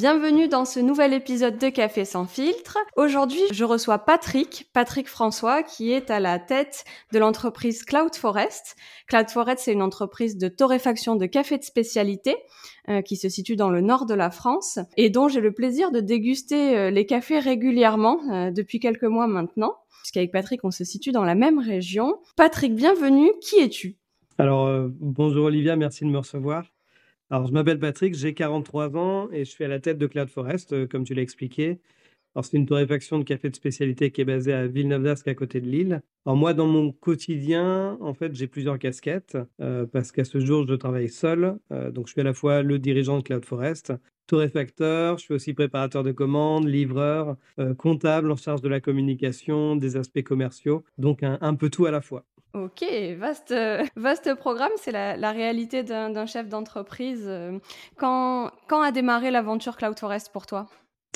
Bienvenue dans ce nouvel épisode de Café sans filtre. Aujourd'hui, je reçois Patrick, Patrick François, qui est à la tête de l'entreprise Cloud Forest. Cloud Forest, c'est une entreprise de torréfaction de café de spécialité euh, qui se situe dans le nord de la France et dont j'ai le plaisir de déguster euh, les cafés régulièrement euh, depuis quelques mois maintenant. Puisqu'avec Patrick, on se situe dans la même région. Patrick, bienvenue. Qui es-tu? Alors, bonjour Olivia, merci de me recevoir. Alors, je m'appelle Patrick, j'ai 43 ans et je suis à la tête de Cloud Forest, euh, comme tu l'as expliqué. Alors, c'est une torréfaction de café de spécialité qui est basée à Villeneuve-d'Ascq, à côté de Lille. Alors, moi, dans mon quotidien, en fait, j'ai plusieurs casquettes euh, parce qu'à ce jour, je travaille seul. Euh, donc, je suis à la fois le dirigeant de Cloud Forest, torréfacteur, je suis aussi préparateur de commandes, livreur, comptable en charge de la communication, des aspects commerciaux. Donc, un peu tout à la fois. Ok, vaste, vaste programme, c'est la, réalité d'un chef d'entreprise. Euh. Quand, quand a démarré l'aventure Cloud Forest pour toi?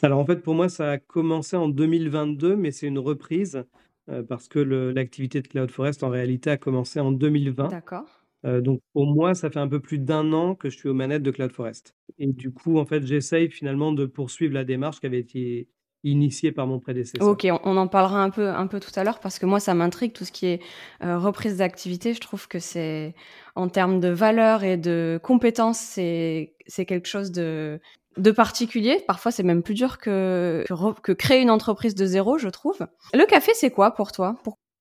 Alors en fait, pour moi, ça a commencé en 2022, mais c'est une reprise euh, parce que l'activité de Cloud Forest, en réalité, a commencé en 2020. D'accord. Euh, donc pour moi, ça fait un peu plus d'un an que je suis aux manettes de Cloud Forest. Et du coup, en fait, j'essaye finalement de poursuivre la démarche qui avait été initié par mon prédécesseur. Ok, on, en parlera un peu, un peu tout à l'heure parce que moi, ça m'intrigue tout ce qui est euh, reprise d'activité. Je trouve que c'est, en termes de valeur et de compétences, c'est, c'est quelque chose de, de particulier. Parfois, c'est même plus dur que, que, créer une entreprise de zéro, je trouve. Le café, c'est quoi pour toi?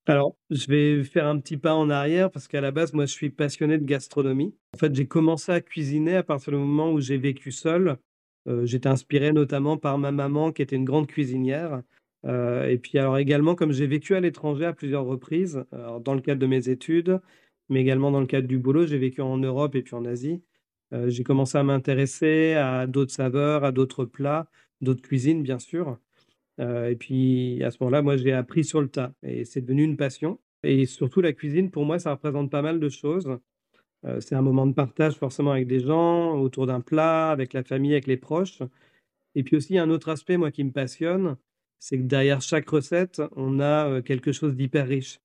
Alors, je vais faire un petit pas en arrière parce qu'à la base, moi, je suis passionné de gastronomie. En fait, j'ai commencé à cuisiner à partir du moment où j'ai vécu seul j'étais inspiré notamment par ma maman qui était une grande cuisinière. et puis alors également, comme j'ai vécu à l'étranger à plusieurs reprises, dans le cadre de mes études, mais également dans le cadre du boulot, j'ai vécu en Europe et puis en Asie. j'ai commencé à m'intéresser à d'autres saveurs, à d'autres plats, d'autres cuisines, bien sûr. et puis à ce moment-là, moi, j'ai appris sur le tas et c'est devenu une passion. Et surtout, la cuisine, pour moi, ça représente pas mal de choses c'est un moment de partage forcément avec des gens, autour d'un plat, avec la famille, avec les proches. Et puis aussi, un autre aspect, moi, qui me passionne, c'est que derrière chaque recette, on a quelque chose d'hyper riche.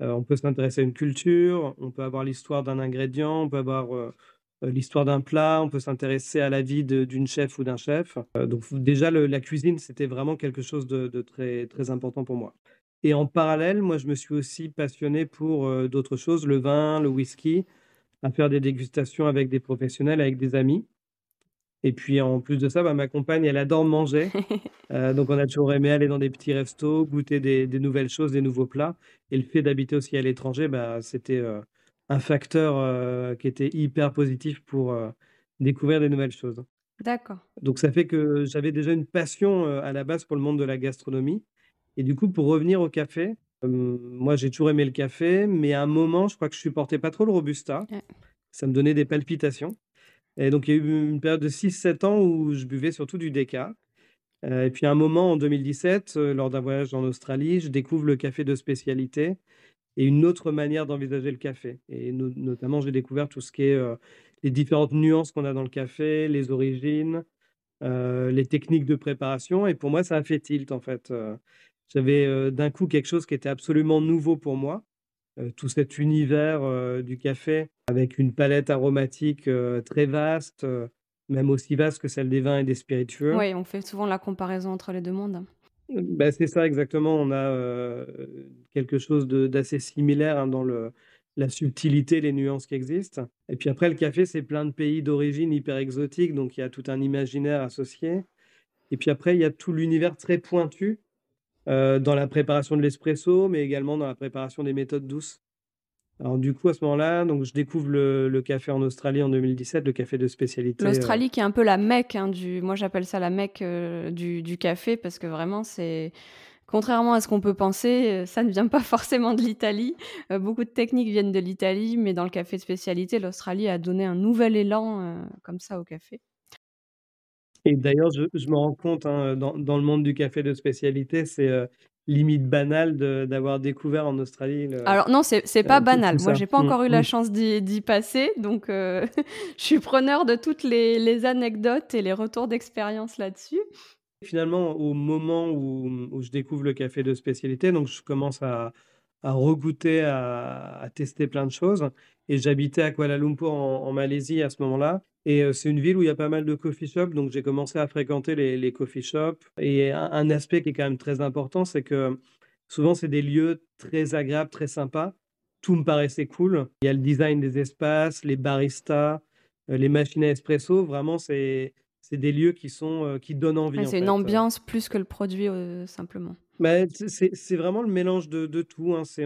on peut s'intéresser à une culture, on peut avoir l'histoire d'un ingrédient, on peut avoir l'histoire d'un plat, on peut s'intéresser à la vie d'une chef ou d'un chef. donc déjà, la cuisine, c'était vraiment quelque chose de, de, très, très important pour moi. Et en parallèle, moi, je me suis aussi passionné pour d'autres choses, le vin, le whisky à faire des dégustations avec des professionnels, avec des amis. Et puis en plus de ça, bah, ma compagne, elle adore manger. Euh, donc on a toujours aimé aller dans des petits restos, goûter des, nouvelles choses, des nouveaux plats. Et le fait d'habiter aussi à l'étranger, bah, c'était euh, un facteur euh, qui était hyper positif pour découvrir des nouvelles choses. D'accord. Donc ça fait que j'avais déjà une passion à la base pour le monde de la gastronomie. Et du coup, pour revenir au café, moi, j'ai toujours aimé le café, mais à un moment, je crois que je supportais pas trop le robusta. Ça me donnait des palpitations. Et donc, il y a eu une période de 6-7 ans où je buvais surtout du déca. et puis, à un moment, en 2017, lors d'un voyage en Australie, je découvre le café de spécialité et une autre manière d'envisager le café. Et notamment, j'ai découvert tout ce qui est les différentes nuances qu'on a dans le café, les origines, les techniques de préparation. Et pour moi, ça a fait tilt, en fait. J'avais d'un coup quelque chose qui était absolument nouveau pour moi. tout cet univers du café avec une palette aromatique très vaste, même aussi vaste que celle des vins et des spiritueux. Oui, on fait souvent la comparaison entre les deux mondes. Ben, c'est ça exactement. On a quelque chose d'assez similaire hein, dans le, la subtilité, les nuances qui existent. Et puis après, le café, c'est plein de pays d'origine hyper exotiques, donc il y a tout un imaginaire associé. Et puis après, il y a tout l'univers très pointu euh, dans la préparation de l'espresso, mais également dans la préparation des méthodes douces. Alors du coup, à ce moment-là, donc je découvre le, café en Australie en 2017, le café de spécialité. L'Australie qui est un peu la mecque hein, du, moi j'appelle ça la mecque du, du, café parce que vraiment c'est Contrairement à ce qu'on peut penser, euh, ça ne vient pas forcément de l'Italie. Euh, beaucoup de techniques viennent de l'Italie, mais dans le café de spécialité, l'Australie a donné un nouvel élan euh, comme ça au café. Et d'ailleurs, je, me rends compte, hein, dans, le monde du café de spécialité, c'est limite banal d'avoir découvert en Australie. Alors non, c'est pas banal. Moi, j'ai pas mmh, encore eu la mmh. chance d'y passer, donc je suis preneur de toutes les, les anecdotes et les retours d'expérience là-dessus. Finalement, au moment où, je découvre le café de spécialité, donc je commence à, à regoûter, à, tester plein de choses. Et j'habitais à Kuala Lumpur en, Malaisie à ce moment-là. Et euh, c'est une ville où il y a pas mal de coffee shops, donc j'ai commencé à fréquenter les, les coffee shops. Et un, aspect qui est quand même très important, c'est que souvent c'est des lieux très agréables, très sympas. Tout me paraissait cool. Il y a le design des espaces, les baristas, euh, les machines à espresso. Vraiment, c'est c'est des lieux qui sont euh, qui donnent envie. c'est une ambiance plus que le produit euh, simplement. Bah, c'est vraiment le mélange de, de tout. Hein. C'est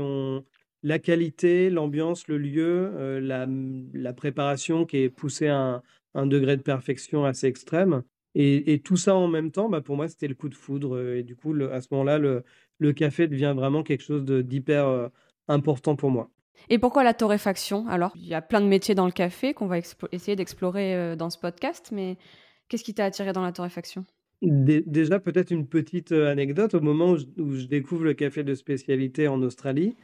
la qualité, l'ambiance, le lieu, euh, la, la, préparation qui est poussée à un, degré de perfection assez extrême. Et, et tout ça en même temps, bah, pour moi, c'était le coup de foudre. Et du coup, à ce moment-là, le, le, café devient vraiment quelque chose d'hyper important pour moi. Et pourquoi la torréfaction Alors, il y a plein de métiers dans le café qu'on va essayer d'explorer dans ce podcast, mais Qu'est-ce qui t'a attiré dans la torréfaction? Déjà, peut-être une petite euh, anecdote. Au moment où je, découvre le café de spécialité en Australie,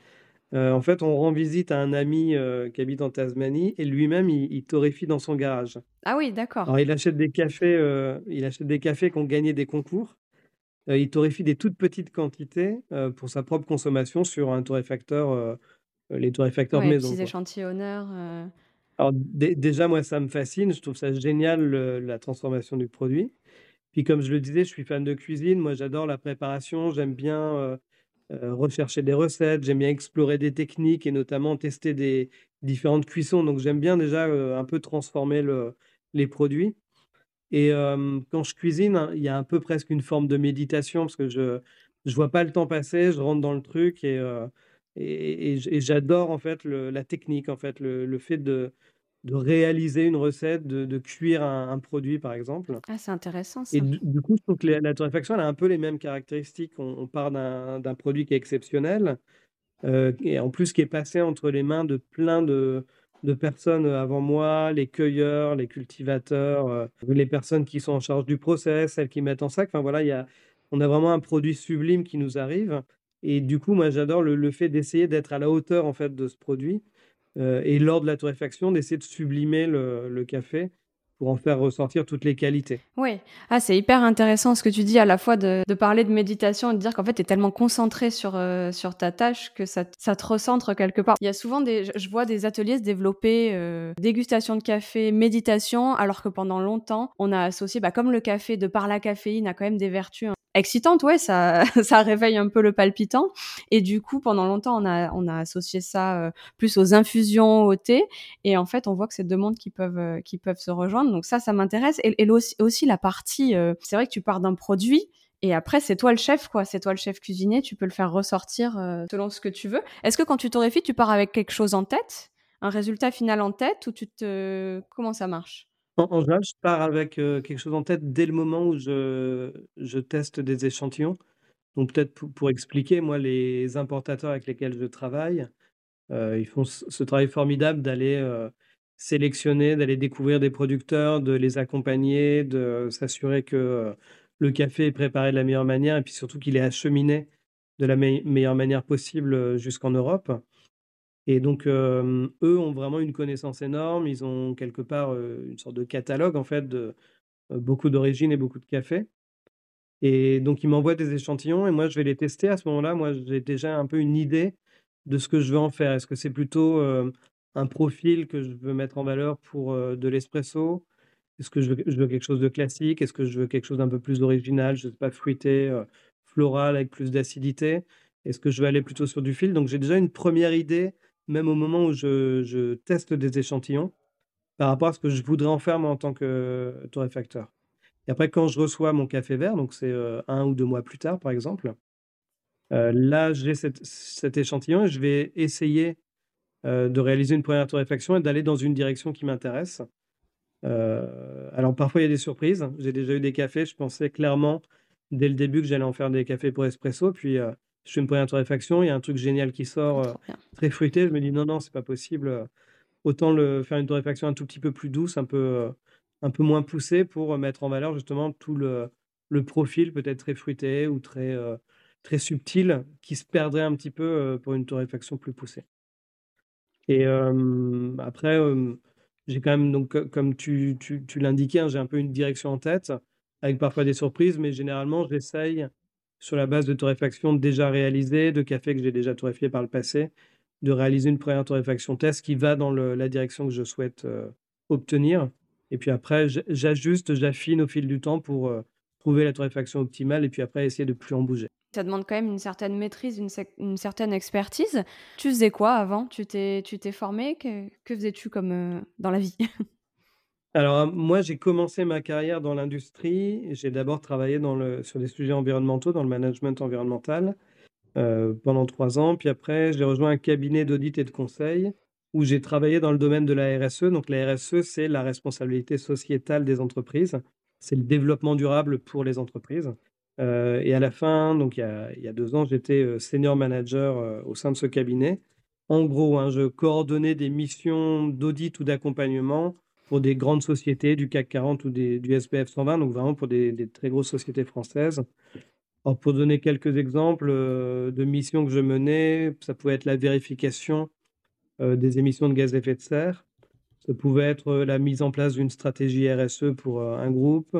euh, en fait, on rend visite à un ami euh, qui habite en Tasmanie et lui-même, il, torréfie dans son garage. Ah oui, d'accord. Alors, il achète des cafés, il achète des cafés qui ont gagné des concours. il torréfie des toutes petites quantités pour sa propre consommation sur un torréfacteur, les torréfacteurs ouais, maison. Petits échantillonneurs. Alors déjà, moi, ça me fascine. Je trouve ça génial, la transformation du produit. Puis comme je le disais, je suis fan de cuisine. Moi, j'adore la préparation. J'aime bien euh, euh, rechercher des recettes. J'aime bien explorer des techniques et notamment tester des différentes cuissons. Donc j'aime bien déjà euh, un peu transformer les produits. Et quand je cuisine, hein, il y a un peu presque une forme de méditation parce que je ne vois pas le temps passer. Je rentre dans le truc et et, j'adore en fait la technique, en fait, le, fait de, de réaliser une recette, de, cuire un, produit par exemple. Ah, c'est intéressant ça. Et du, coup, je trouve que la, torréfaction elle a un peu les mêmes caractéristiques. On, part d'un produit qui est exceptionnel euh, et en plus qui est passé entre les mains de plein de, de personnes avant moi, les cueilleurs, les cultivateurs, euh, les personnes qui sont en charge du process, celles qui mettent en sac. Enfin voilà, il y a, on a vraiment un produit sublime qui nous arrive. Et du coup, moi, j'adore le, fait d'essayer d'être à la hauteur en fait de ce produit. Euh, et lors de la torréfaction, d'essayer de sublimer le, café pour en faire ressortir toutes les qualités. Oui, ah, c'est hyper intéressant ce que tu dis à la fois de, parler de méditation et de dire qu'en fait tu es tellement concentré sur, euh, sur ta tâche que ça, ça, te recentre quelque part. Il y a souvent des, je vois des ateliers se développer, euh, dégustation de café, méditation, alors que pendant longtemps on a associé, bah, comme le café de par la caféine a quand même des vertus excitante, ouais, ça, ça réveille un peu le palpitant. Et du coup, pendant longtemps, on a, on a associé ça euh, plus aux infusions, au thé. Et en fait, on voit que c'est deux mondes qui peuvent, euh, qui peuvent se rejoindre. Donc ça, ça m'intéresse. Et, aussi, la partie, euh, c'est vrai que tu pars d'un produit. Et après, c'est toi le chef, quoi. C'est toi le chef cuisinier. Tu peux le faire ressortir selon ce que tu veux. Est-ce que quand tu torréfies, tu pars avec quelque chose en tête, un résultat final en tête, ou tu te, comment ça marche? En général, je pars avec, quelque chose en tête dès le moment où je je teste des échantillons. Donc peut-être pour expliquer, moi, les importateurs avec lesquels je travaille, ils font ce travail formidable d'aller, sélectionner, d'aller découvrir des producteurs, de les accompagner, de s'assurer que, le café est préparé de la meilleure manière et puis surtout qu'il est acheminé de la meilleure manière possible, jusqu'en Europe. Et donc, eux ont vraiment une connaissance énorme. Ils ont quelque part une sorte de catalogue, en fait, de beaucoup d'origines et beaucoup de cafés. Et donc, ils m'envoient des échantillons et moi, je vais les tester. À ce moment-là, moi, j'ai déjà un peu une idée de ce que je veux en faire. Est-ce que c'est plutôt un profil que je veux mettre en valeur pour de l'espresso? Est-ce que je veux, je veux, quelque chose de classique? Est-ce que je veux quelque chose d'un peu plus original? Je ne sais pas, fruité, floral, avec plus d'acidité? Est-ce que je veux aller plutôt sur du fil? Donc, j'ai déjà une première idée même au moment où je, teste des échantillons, par rapport à ce que je voudrais en faire en tant que torréfacteur. Et après, quand je reçois mon café vert, donc c'est euh, un ou deux mois plus tard, par exemple, euh, là, j'ai cet échantillon et je vais essayer de réaliser une première torréfaction et d'aller dans une direction qui m'intéresse. alors parfois il y a des surprises. J'ai déjà eu des cafés, je pensais clairement dès le début que j'allais en faire des cafés pour espresso, puis je fais une première torréfaction, il y a un truc génial qui sort, très fruité, je me dis: «Non, non, c'est pas possible, autant le faire une torréfaction un tout petit peu plus douce, un peu, un peu moins poussée pour mettre en valeur justement tout le le profil peut-être très fruité ou très, très subtil qui se perdrait un petit peu, pour une torréfaction plus poussée». Et après, j'ai quand même donc comme tu tu tu l'indiquais, hein, j'ai un peu une direction en tête, avec parfois des surprises, mais généralement j'essaye sur la base de torréfaction déjà réalisée, de café que j'ai déjà torréfié par le passé, de réaliser une première torréfaction test qui va dans la direction que je souhaite euh, obtenir. Et puis après, j'ajuste, j'affine au fil du temps pour euh, trouver la torréfaction optimale et puis après essayer de plus en bouger. Ça demande quand même une certaine maîtrise, une, certaine expertise. Tu faisais quoi avant? Tu t'es formé? Que, que faisais-tu comme euh, dans la vie? Alors, moi, j'ai commencé ma carrière dans l'industrie. J'ai d'abord travaillé sur des sujets environnementaux, dans le management environnemental, euh, pendant trois ans. Puis après, j'ai rejoint un cabinet d'audit et de conseil où j'ai travaillé dans le domaine de la RSE. Donc, la RSE, c'est la responsabilité sociétale des entreprises. C'est le développement durable pour les entreprises. Euh, et à la fin, donc il y a, il y a deux ans, j'étais euh, senior manager au sein de ce cabinet. En gros, hein, je coordonnais des missions d'audit ou d'accompagnement pour des grandes sociétés du CAC 40 ou des, du SPF 120, donc vraiment pour des, très grosses sociétés françaises. Alors pour donner quelques exemples euh, de missions que je menais, ça pouvait être la vérification euh, des émissions de gaz à effet de serre, ça pouvait être euh, la mise en place d'une stratégie RSE pour un groupe,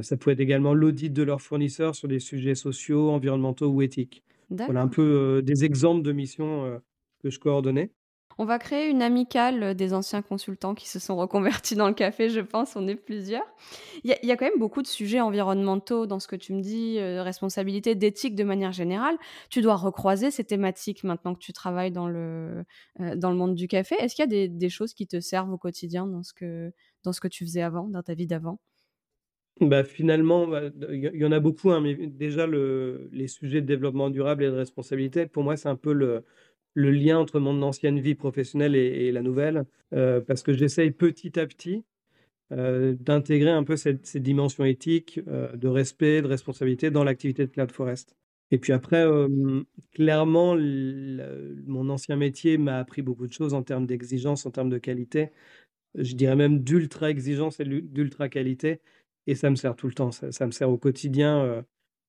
ça pouvait être également l'audit de leurs fournisseurs sur des sujets sociaux, environnementaux ou éthiques. Voilà un peu des exemples de missions que je coordonnais. On va créer une amicale des anciens consultants qui se sont reconvertis dans le café, je pense, on est plusieurs. Il y, a quand même beaucoup de sujets environnementaux dans ce que tu me dis, euh, responsabilité, d'éthique de manière générale. Tu dois recroiser ces thématiques maintenant que tu travailles dans le, euh, dans le monde du café. Est-ce qu'il y a des, choses qui te servent au quotidien dans ce que, dans ce que tu faisais avant, dans ta vie d'avant? Bah, finalement, bah, il y en a beaucoup, hein, mais déjà le, les sujets de développement durable et de responsabilité, pour moi, c'est un peu le, le lien entre mon ancienne vie professionnelle et, la nouvelle, euh, parce que j'essaye petit à petit euh, d'intégrer un peu cette, ces dimensions éthiques, euh, de respect, de responsabilité dans l'activité de Cloud Forest. Et puis après, clairement, mon ancien métier m'a appris beaucoup de choses en termes d'exigence, en termes de qualité. Je dirais même d'ultra exigence et d'ultra qualité. Et ça me sert tout le temps. Ça, me sert au quotidien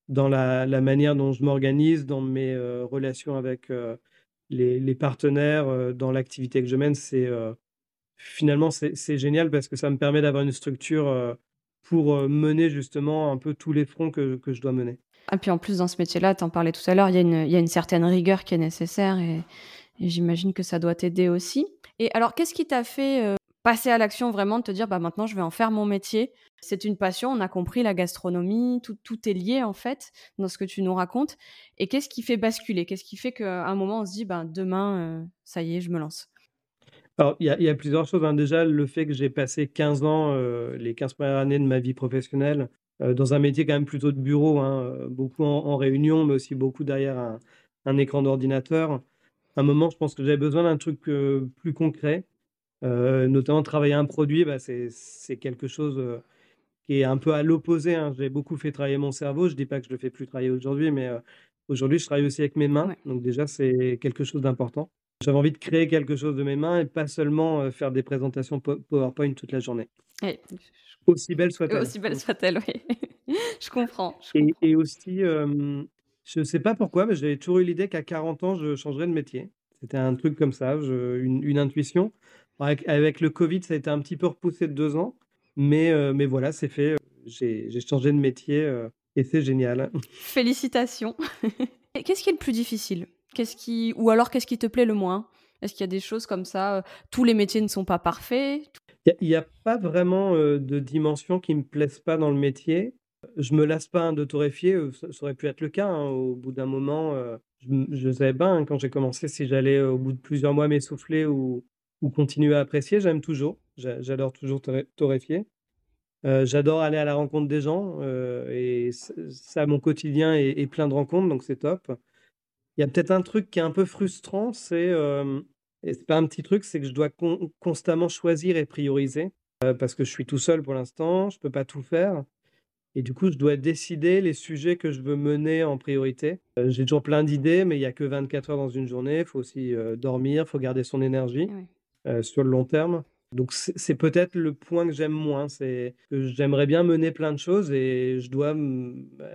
dans la, manière dont je m'organise, dans mes relations avec les, partenaires euh, dans l'activité que je mène, c'est euh, finalement c'est génial parce que ça me permet d'avoir une structure euh, pour mener justement un peu tous les fronts que, que je dois mener. Et ah, puis en plus, dans ce métier-là, tu en parlais tout à l'heure, il y, y, a une certaine rigueur qui est nécessaire et, j'imagine que ça doit t'aider aussi. Et alors, qu'est-ce qui t'a fait passer à l'action vraiment, de te dire, bah maintenant, je vais en faire mon métier c'est une passion, on a compris la gastronomie, tout, tout, est lié en fait dans ce que tu nous racontes. Et qu'est-ce qui fait basculer? Qu'est-ce qui fait qu'à un moment on se dit, ben, demain, euh, ça y est, je me lance? Alors, il y, a plusieurs choses. Hein. Déjà, le fait que j'ai passé 15 ans, euh, les 15 premières années de ma vie professionnelle, euh, dans un métier quand même plutôt de bureau, hein, beaucoup en, réunion, mais aussi beaucoup derrière un, un écran d'ordinateur. À un moment, je pense que j'avais besoin d'un truc plus concret. Notamment travailler un produit, bah, c'est quelque chose qui est un peu à l'opposé. Hein. J'ai beaucoup fait travailler mon cerveau. Je ne dis pas que je le fais plus travailler aujourd'hui, mais euh, aujourd'hui, je travaille aussi avec mes mains. Donc déjà, c'est quelque chose d'important. J'avais envie de créer quelque chose de mes mains et pas seulement euh, faire des présentations PowerPoint toute la journée. Aussi belle soit-elle. Aussi belle soit-elle, oui. je comprends. et, aussi, je ne sais pas pourquoi, mais j'avais toujours eu l'idée qu'à 40 ans, je changerais de métier. C'était un truc comme ça, une, intuition. Avec, avec, le Covid, ça a été un petit peu repoussé de deux ans. Mais, euh, mais voilà, c'est fait. J'ai changé de métier euh, et c'est génial. Félicitations. qu'est-ce qui est le plus difficile? Qu'est-ce qui ou alors qu'est-ce qui te plaît le moins? Est-ce qu'il y a des choses comme ça euh, Tous les métiers ne sont pas parfaits? Il n'y a, pas vraiment de dimension qui me plaise pas dans le métier. Je me lasse pas de torréfier, ça, aurait pu être le cas. Hein. Au bout d'un moment, je ne savais pas hein, quand j'ai commencé si j'allais au bout de plusieurs mois m'essouffler ou, ou continuer à apprécier. J'aime toujours. J'adore toujours torréfier. Euh, j'adore aller à la rencontre des gens euh, et ça, mon quotidien est, plein de rencontres, donc c'est top. Il y a peut-être un truc qui est un peu frustrant, c'est euh, et pas un petit truc, c'est que je dois constamment choisir et prioriser, parce que je suis tout seul pour l'instant, je peux pas tout faire et du coup, je dois décider les sujets que je veux mener en priorité. j'ai toujours plein d'idées, mais il y a que 24 heures dans une journée. Il faut aussi, dormir, il faut garder son énergie, sur le long terme. Donc c'est peut-être le point que j'aime moins, c'est que j'aimerais bien mener plein de choses et je dois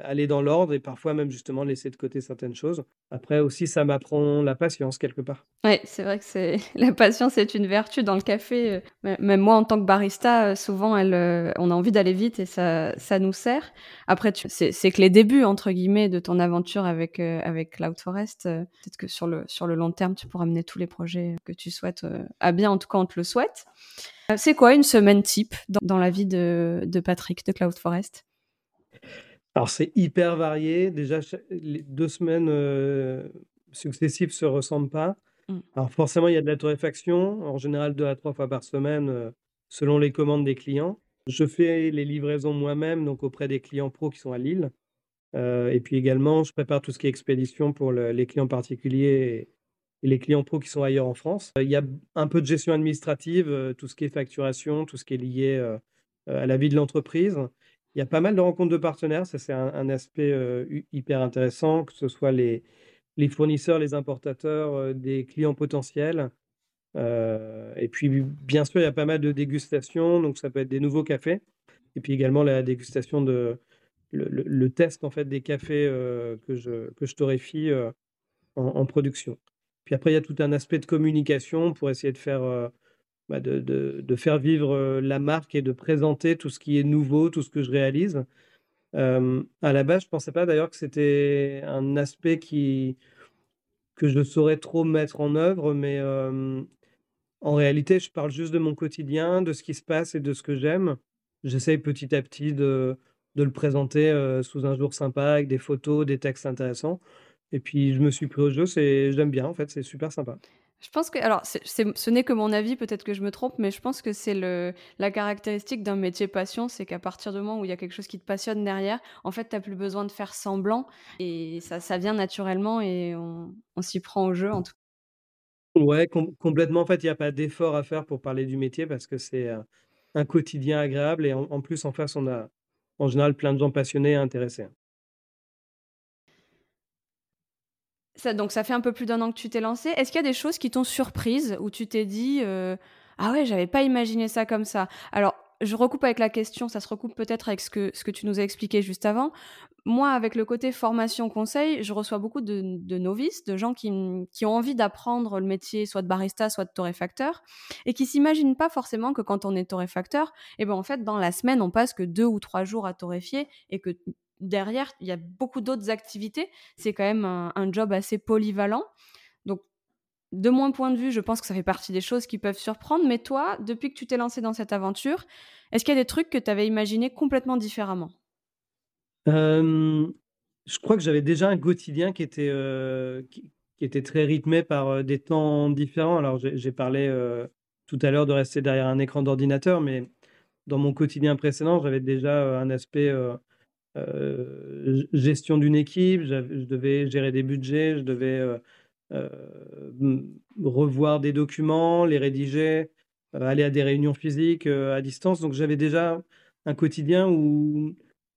aller dans l'ordre et parfois même justement laisser de côté certaines choses. Après aussi, ça m'apprend la patience quelque part. Ouais, c'est vrai que c'est la patience est une vertu dans le café. Euh, même moi, en tant que barista, euh, souvent, euh, on a envie d'aller vite et ça, ça nous sert. Après, c'est que les débuts entre guillemets de ton aventure avec avec Cloud Forest. Peut-être que sur le sur le long terme, tu pourras mener tous les projets que tu souhaites à bien. En tout cas, on te le souhaite. C'est quoi une semaine type dans, la vie de, de Patrick de Cloud Forest? Alors, c'est hyper varié. Déjà, les deux semaines successives ne se ressemblent pas. Mmh. Alors forcément, il y a de la torréfaction, en général deux à trois fois par semaine, euh, selon les commandes des clients. Je fais les livraisons moi-même, donc auprès des clients pros qui sont à Lille. Euh, et puis également, je prépare tout ce qui est expédition pour les clients particuliers et, les clients pros qui sont ailleurs en France. Il y a un peu de gestion administrative, euh, tout ce qui est facturation, tout ce qui est lié à la vie de l'entreprise. Il y a pas mal de rencontres de partenaires, ça c'est un, aspect hyper intéressant, que ce soit les, les fournisseurs, les importateurs, euh, des clients potentiels. Euh, et puis, bien sûr, il y a pas mal de dégustations, donc ça peut être des nouveaux cafés. Et puis également la dégustation de le, test en fait des cafés euh, que je que je torréfie en, production. Puis après, il y a tout un aspect de communication pour essayer de faire bah, de, de, faire vivre la marque et de présenter tout ce qui est nouveau, tout ce que je réalise à la base, je pensais pas d'ailleurs que c'était un aspect qui que je saurais trop mettre en œuvre, mais en réalité, je parle juste de mon quotidien, de ce qui se passe et de ce que j'aime. J'essaye petit à petit de de le présenter, sous un jour sympa avec des photos, des textes intéressants et puis je me suis pris au jeu, c'est j'aime bien en fait, c'est super sympa. Je pense que, alors, ce n'est que mon avis, peut-être que je me trompe, mais je pense que c'est la caractéristique d'un métier passion, c'est qu'à partir du moment où il y a quelque chose qui te passionne derrière, en fait, tu n'as plus besoin de faire semblant et ça, ça vient naturellement et on, s'y prend au jeu en tout cas. Ouais, complètement. En fait, il n'y a pas d'effort à faire pour parler du métier parce que c'est un quotidien agréable et en, en, plus, en face, on a en général plein de gens passionnés et intéressés. Donc ça fait un peu plus d'un an que tu t'es lancé. Est-ce qu'il y a des choses qui t'ont surprise où tu t'es dit euh, ah ouais j'avais pas imaginé ça comme ça? Alors je recoupe avec la question, ça se recoupe peut-être avec ce que, ce que tu nous as expliqué juste avant. Moi, avec le côté formation-conseil, je reçois beaucoup de, novices, de gens qui, qui ont envie d'apprendre le métier soit de barista, soit de torréfacteur, et qui s'imaginent pas forcément que quand on est torréfacteur, et eh ben en fait, dans la semaine, on passe que deux ou trois jours à torréfier, et que derrière, il y a beaucoup d'autres activités. C'est quand même un, job assez polyvalent. Donc, de mon point de vue, je pense que ça fait partie des choses qui peuvent surprendre. Mais toi, depuis que tu t'es lancé dans cette aventure, est-ce qu'il y a des trucs que tu avais imaginés complètement différemment? Je crois que j'avais déjà un quotidien qui était, qui, était très rythmé par des temps différents. Alors, j'ai parlé tout à l'heure de rester derrière un écran d'ordinateur, mais dans mon quotidien précédent, j'avais déjà un aspect gestion d'une équipe, je devais gérer des budgets, je devais revoir des documents, les rédiger, aller à des réunions physiques à distance. Donc j'avais déjà un quotidien où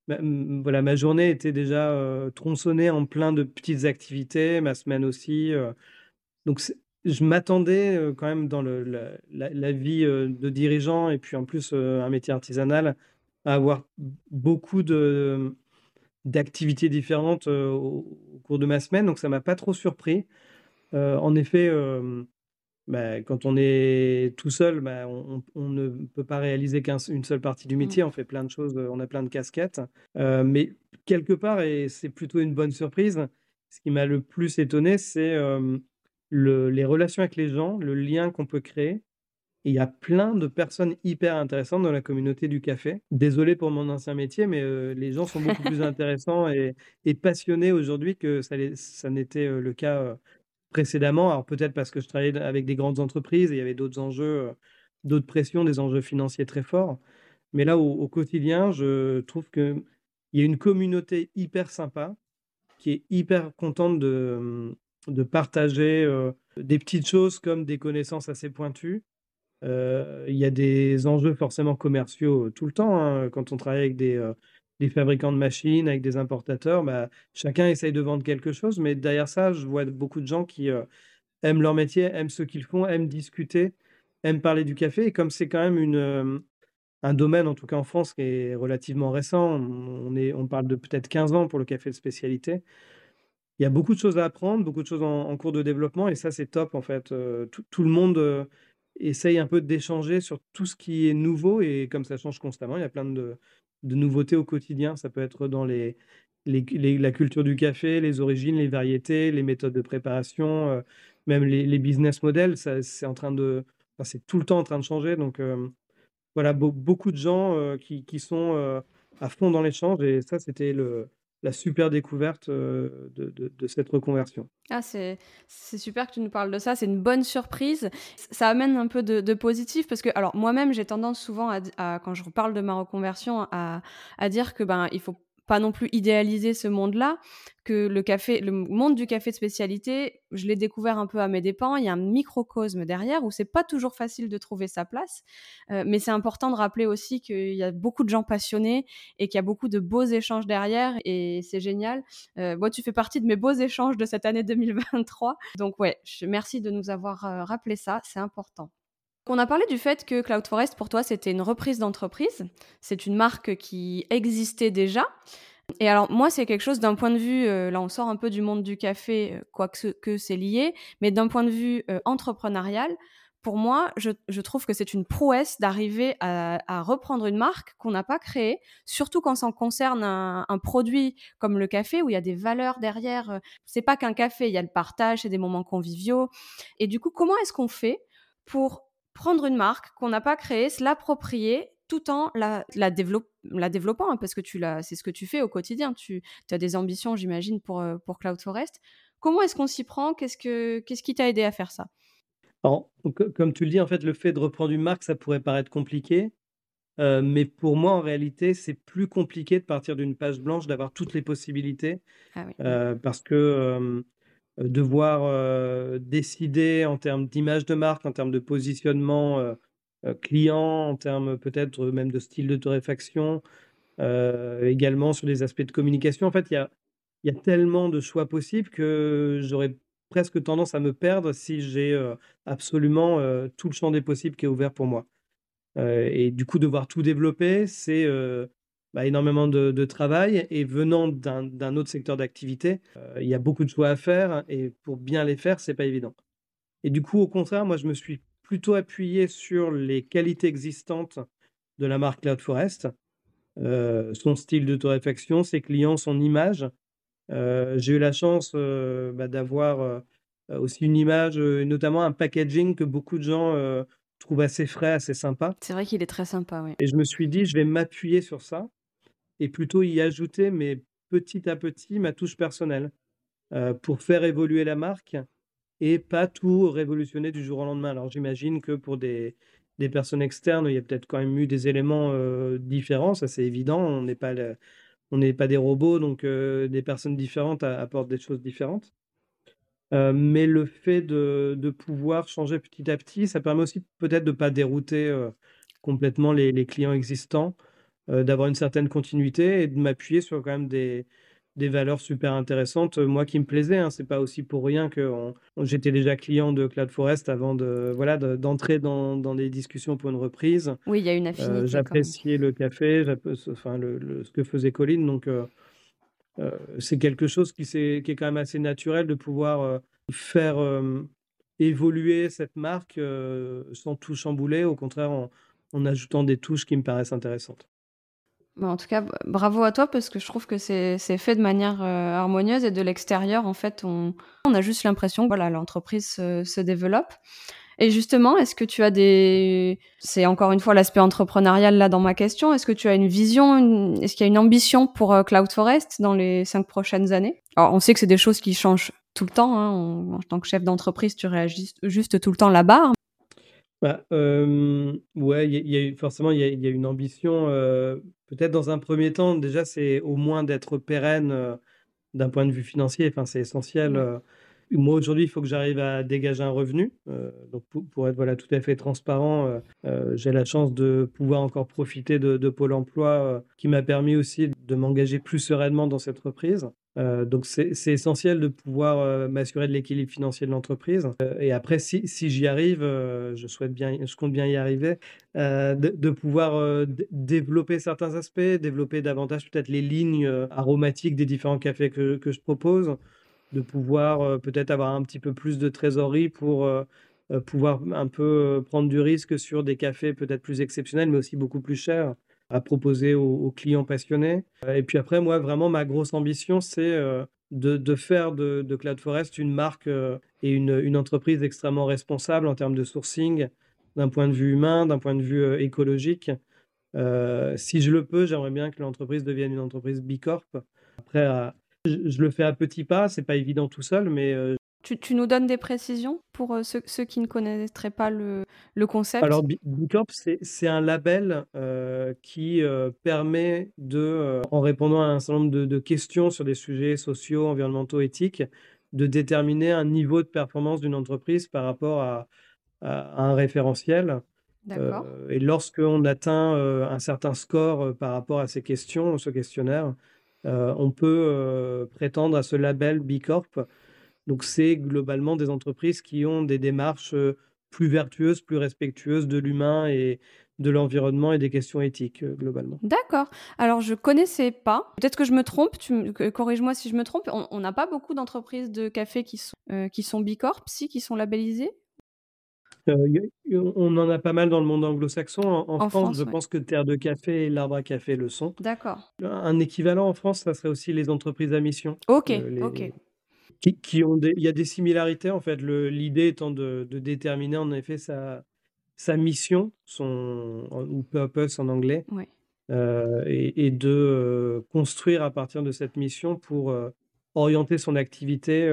voilà, ma journée était déjà tronçonnée en plein de petites activités, ma semaine aussi. donc je m'attendais quand même dans la, vie de dirigeant et puis en plus un métier artisanal à avoir beaucoup de, d'activités différentes au, cours de ma semaine, donc ça m'a pas trop surpris. en effet, bah, quand on est tout seul, bah, on, ne peut pas réaliser qu'une seule partie du mmh. métier. On fait plein de choses, on a plein de casquettes. mais quelque part, et c'est plutôt une bonne surprise, ce qui m'a le plus étonné, c'est les relations avec les gens, le lien qu'on peut créer il y a plein de personnes hyper intéressantes dans la communauté du café. Désolé pour mon ancien métier, mais les gens sont beaucoup plus intéressants et, passionnés aujourd'hui que ça, n'était le cas précédemment. Alors peut-être parce que je travaillais avec des grandes entreprises et il y avait d'autres enjeux, d'autres pressions, des enjeux financiers très forts. Mais là, au, quotidien, je trouve qu'il y a une communauté hyper sympa qui est hyper contente de, de partager des petites choses comme des connaissances assez pointues. Il y a des enjeux forcément commerciaux tout le temps. Hein, quand on travaille avec des, des fabricants de machines, avec des importateurs, bah, chacun essaye de vendre quelque chose, mais derrière ça, je vois beaucoup de gens qui aiment leur métier, aiment ce qu'ils font, aiment discuter, aiment parler du café. Et comme c'est quand même une, un domaine, en tout cas en France, qui est relativement récent, on, est, on parle de peut-être 15 ans pour le café de spécialité. Il y a beaucoup de choses à apprendre, beaucoup de choses en, cours de développement, et ça, c'est top, en fait. tout, le monde essaye un peu d'échanger sur tout ce qui est nouveau, et comme ça change constamment, il y a plein de, de nouveautés au quotidien. Ça peut être dans les, la culture du café, les origines, les variétés, les méthodes de préparation, euh, même les, business models. C'est en train de, c'est tout le temps en train de changer. Donc euh, voilà, beaucoup de gens euh, qui, qui, sont à fond dans l'échange et ça, c'était le, la super découverte de, de, cette reconversion. Ah, c'est super que tu nous parles de ça, c'est une bonne surprise. Ça amène un peu de, positif parce que, alors moi-même, j'ai tendance souvent, à, quand je parle de ma reconversion, à, à dire que ben, il faut pas non plus idéaliser ce monde-là, que le café, le monde du café de spécialité, je l'ai découvert un peu à mes dépens. Il y a un microcosme derrière où c'est pas toujours facile de trouver sa place, euh, mais c'est important de rappeler aussi qu'il y a beaucoup de gens passionnés et qu'il y a beaucoup de beaux échanges derrière et c'est génial. Euh, moi, tu fais partie de mes beaux échanges de cette année 2023, donc ouais, merci de nous avoir euh, rappelé ça, c'est important. On a parlé du fait que Cloud Forest, pour toi, c'était une reprise d'entreprise. C'est une marque qui existait déjà. Et alors, moi, c'est quelque chose d'un point de vue, euh, là, on sort un peu du monde du café, euh, quoique que c'est lié, mais d'un point de vue euh, entrepreneurial, pour moi, je, trouve que c'est une prouesse d'arriver à, reprendre une marque qu'on n'a pas créée, surtout quand ça concerne un, un, produit comme le café où il y a des valeurs derrière. C'est pas qu'un café, il y a le partage, c'est des moments conviviaux. Et du coup, comment est-ce qu'on fait pour prendre une marque qu'on n'a pas créée, se l'approprier tout en la, la, la développant, hein, parce que tu c'est ce que tu fais au quotidien. Tu, as des ambitions, j'imagine, pour, euh, pour Cloud Forest. Comment est-ce qu'on s'y prend? Qu'est-ce, que, qu'est-ce qui t'a aidé à faire ça? Alors, Comme tu le dis, en fait, le fait de reprendre une marque, ça pourrait paraître compliqué. Euh, mais pour moi, en réalité, c'est plus compliqué de partir d'une page blanche, d'avoir toutes les possibilités. Ah euh, parce que devoir euh, décider en termes d'image de marque, en termes de positionnement euh, client, en termes peut-être même de style de torréfaction, également sur les aspects de communication. En fait, il y a, y a tellement de choix possibles que j'aurais presque tendance à me perdre si j'ai absolument tout le champ des possibles qui est ouvert pour moi. et du coup, devoir tout développer, c'est bah, énormément de, travail et venant d'un autre secteur d'activité, euh, il y a beaucoup de choix à faire et pour bien les faire, c'est pas évident. Et du coup, au contraire, moi, je me suis plutôt appuyé sur les qualités existantes de la marque Cloud Forest, euh, son style de torréfaction, ses clients, son image. Euh, j'ai eu la chance bah, d'avoir aussi une image, notamment un packaging que beaucoup de gens trouvent assez frais, assez sympa. C'est vrai qu'il est très sympa, oui. Et je me suis dit, je vais m'appuyer sur ça et plutôt y ajouter, mais petit à petit, ma touche personnelle euh, pour faire évoluer la marque et pas tout révolutionner du jour au lendemain. Alors j'imagine que pour des, des, personnes externes, il y a peut-être quand même eu des éléments euh, différents, ça c'est évident, on n'est pas, pas des robots, donc euh, des personnes différentes apportent des choses différentes. mais le fait de, de, pouvoir changer petit à petit, ça permet aussi peut-être de ne pas dérouter complètement les, clients existants. Euh, d'avoir une certaine continuité et de m'appuyer sur quand même des, des valeurs super intéressantes, euh, moi qui me plaisait. Hein, c'est pas aussi pour rien que j'étais déjà client de Cloud Forest avant de voilà d'entrer dans, dans, des discussions pour une reprise. Oui, il y a une affinité. Euh, j'appréciais le café, enfin le, ce que faisait Colline, donc c'est quelque chose qui, est, qui est quand même assez naturel de pouvoir faire évoluer cette marque sans tout chambouler, au contraire en, en ajoutant des touches qui me paraissent intéressantes. Bah, en tout cas, bravo à toi parce que je trouve que c'est fait de manière euh, harmonieuse et de l'extérieur, en fait, on, a juste l'impression que voilà, l'entreprise se, développe. Et justement, est-ce que tu as des... C'est encore une fois l'aspect entrepreneurial là dans ma question. Est-ce que tu as une vision, est-ce qu'il y a une ambition pour euh, Cloud Forest dans les cinq prochaines années? Alors, on sait que c'est des choses qui changent tout le temps. Hein. en tant que chef d'entreprise, tu réagis juste tout le temps la barre. Bah, ouais, il y a forcément, il y a une ambition, peut-être dans un premier temps, déjà, c'est au moins d'être pérenne, d'un point de vue financier. Enfin, c'est essentiel, moi aujourd'hui, il faut que j'arrive à dégager un revenu. donc pour, être voilà tout à fait transparent, j'ai la chance de pouvoir encore profiter de, de Pôle Emploi, qui m'a permis aussi de m'engager plus sereinement dans cette reprise. Euh, donc c'est essentiel de pouvoir euh, m'assurer de l'équilibre financier de l'entreprise. Euh, et après, si, j'y arrive, je souhaite bien, je compte bien y arriver, de, pouvoir développer certains aspects, développer davantage peut-être les lignes aromatiques des différents cafés que je propose, de pouvoir peut-être avoir un petit peu plus de trésorerie pour pouvoir un peu prendre du risque sur des cafés peut-être plus exceptionnels, mais aussi beaucoup plus chers à proposer aux, clients passionnés. Et puis après, moi, vraiment, ma grosse ambition, c'est euh, de, faire de, de, Cloud Forest une marque euh, et une, entreprise extrêmement responsable en termes de sourcing, d'un point de vue humain, d'un point de vue euh, écologique. si je le peux, j'aimerais bien que l'entreprise devienne une entreprise Bicorp. Après, je, je, le fais à petits pas, c'est pas évident tout seul, mais tu, nous donnes des précisions pour euh, ceux, qui ne connaîtraient pas le, concept? Alors, B Corp, c'est un label euh, qui euh, permet de, en répondant à un certain nombre de, questions sur des sujets sociaux, environnementaux, éthiques, de déterminer un niveau de performance d'une entreprise par rapport à, un référentiel. Et lorsqu'on atteint un certain score par rapport à ces questions, ce questionnaire, on peut prétendre à ce label B Corp donc, c'est globalement des entreprises qui ont des démarches plus vertueuses, plus respectueuses de l'humain et de l'environnement et des questions éthiques, globalement. D'accord. Alors, je connaissais pas. Peut-être que je me trompe. Tu corrige-moi si je me trompe. On n'a pas beaucoup d'entreprises de café qui sont, qui sont Bicorp, si, qui sont labellisées? On en a pas mal dans le monde anglo-saxon. En, France, je pense que Terre de Café et l'Arbre à Café le sont. D'accord. Un équivalent en France, ça serait aussi les entreprises à mission. Ok, ok qui, ont des, il y a des similarités en fait. L'idée étant de, déterminer en effet sa, sa mission, son ou purpose en anglais, euh, et, de euh, construire à partir de cette mission pour euh, orienter son activité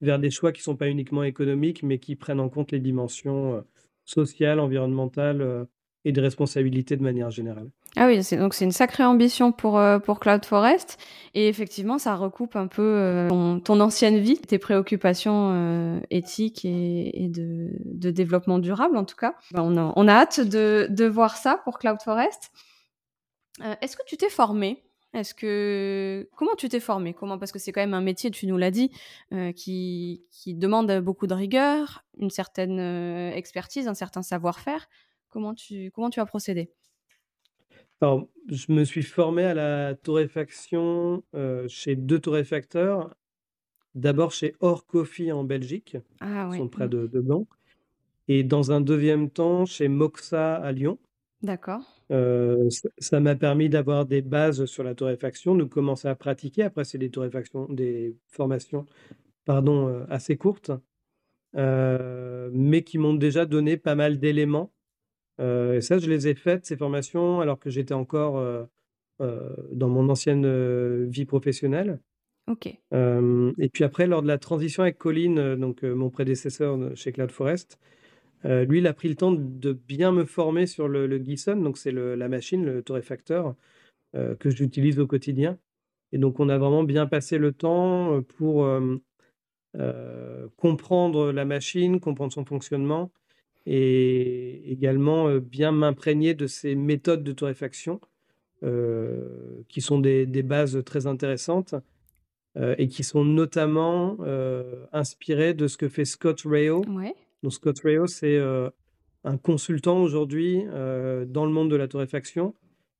vers des choix qui ne sont pas uniquement économiques, mais qui prennent en compte les dimensions sociales, environnementales et de responsabilité de manière générale. Ah oui, c'est, donc c'est une sacrée ambition pour, euh, pour Cloud Forest. Et effectivement, ça recoupe un peu euh, ton, ancienne vie, tes préoccupations euh, éthiques et, de, de, développement durable, en tout cas. Ben, on, a, on, a, hâte de, de, voir ça pour Cloud Forest. est-ce que tu t'es formé est-ce que comment tu t'es formé Comment? Parce que c'est quand même un métier, tu nous l'as dit, qui, qui, demande beaucoup de rigueur, une certaine expertise, un certain savoir-faire. Comment tu comment tu as procédé? Alors, je me suis formé à la torréfaction euh, chez deux torréfacteurs. D'abord chez Or Coffee en Belgique, Ah qui sont près mmh. de, de Et dans un deuxième temps, chez Moxa à Lyon. D'accord. Euh, ça m'a permis d'avoir des bases sur la torréfaction, de commencer à pratiquer. Après, c'est des torréfactions, des formations pardon, euh, assez courtes, mais qui m'ont déjà donné pas mal d'éléments et ça, je les ai faites, ces formations, alors que j'étais encore dans mon ancienne vie professionnelle. Ok. et puis après, lors de la transition avec Colin, donc mon prédécesseur chez Cloud Forest, lui, il a pris le temps de bien me former sur le, le donc c'est la machine, le torréfacteur, que j'utilise au quotidien. Et donc, on a vraiment bien passé le temps pour comprendre la machine, comprendre son fonctionnement et également euh, bien m'imprégner de ces méthodes de torréfaction euh, qui sont des, bases très intéressantes euh, et qui sont notamment inspirées de ce que fait Scott Rao. Donc Scott Rao, c'est un consultant aujourd'hui dans le monde de la torréfaction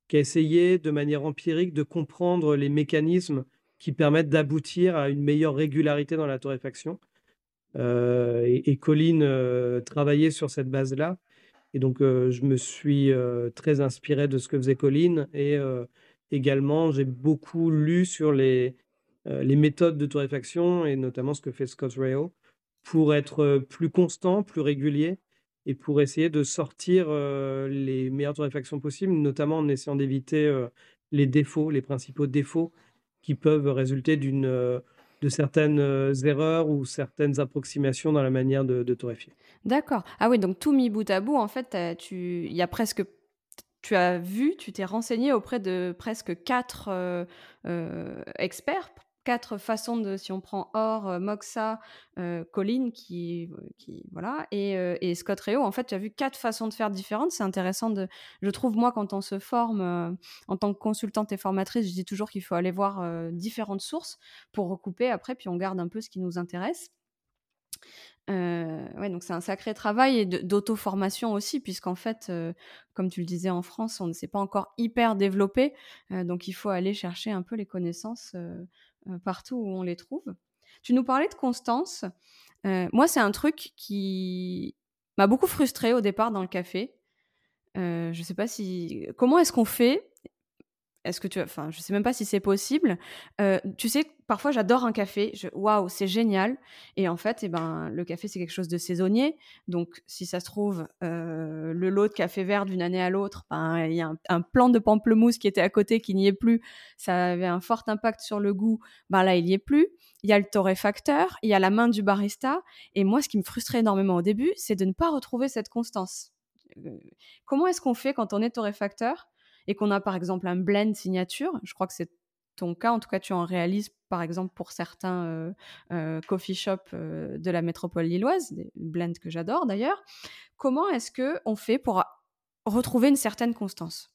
qui a essayé de manière empirique de comprendre les mécanismes qui permettent d'aboutir à une meilleure régularité dans la torréfaction. Euh, et, Colline euh, travaillait sur cette base-là. Et donc, euh, je me suis très inspiré de ce que faisait Colline. Et également, j'ai beaucoup lu sur les, méthodes de torréfaction et notamment ce que fait Scott Rao pour être plus constant, plus régulier et pour essayer de sortir les meilleures torréfactions possibles, notamment en essayant d'éviter les défauts, les principaux défauts qui peuvent résulter d'une de certaines euh, erreurs ou certaines approximations dans la manière de, torréfier. D'accord. Ah oui, donc tout mis bout à bout, en fait, tu, y a presque, tu as vu, tu t'es renseigné auprès de presque quatre euh, euh, experts quatre façons de, si on prend Or, Moxa, Colline, qui, qui, voilà, et, et Scott Reo, en fait, tu as vu quatre façons de faire différentes. C'est intéressant de, je trouve, moi, quand on se forme en tant que consultante et formatrice, je dis toujours qu'il faut aller voir différentes sources pour recouper après, puis on garde un peu ce qui nous intéresse. Euh, ouais, donc c'est un sacré travail et d'auto-formation aussi, puisqu'en fait, comme tu le disais en France, on ne s'est pas encore hyper développé, donc il faut aller chercher un peu les connaissances partout où on les trouve. Tu nous parlais de constance. moi, c'est un truc qui m'a beaucoup frustrée au départ dans le café. je sais pas si. Comment est-ce qu'on fait est-ce que tu enfin je sais même pas si c'est possible. Euh, tu sais parfois j'adore un café. Waouh c'est génial. Et en fait eh ben le café c'est quelque chose de saisonnier. Donc si ça se trouve euh, le lot de café vert d'une année à l'autre ben il y a un, un, plant de pamplemousse qui était à côté qui n'y est plus. Ça avait un fort impact sur le goût. Ben là il y est plus. Il y a le torréfacteur. Il y a la main du barista. Et moi ce qui me frustrait énormément au début c'est de ne pas retrouver cette constance. Euh, comment est-ce qu'on fait quand on est torréfacteur et qu'on a par exemple un blend signature, je crois que c'est ton cas, en tout cas tu en réalises par exemple pour certains euh, euh, coffee shops euh, de la métropole lilloise, des blends que j'adore d'ailleurs. Comment est-ce que on fait pour retrouver une certaine constance?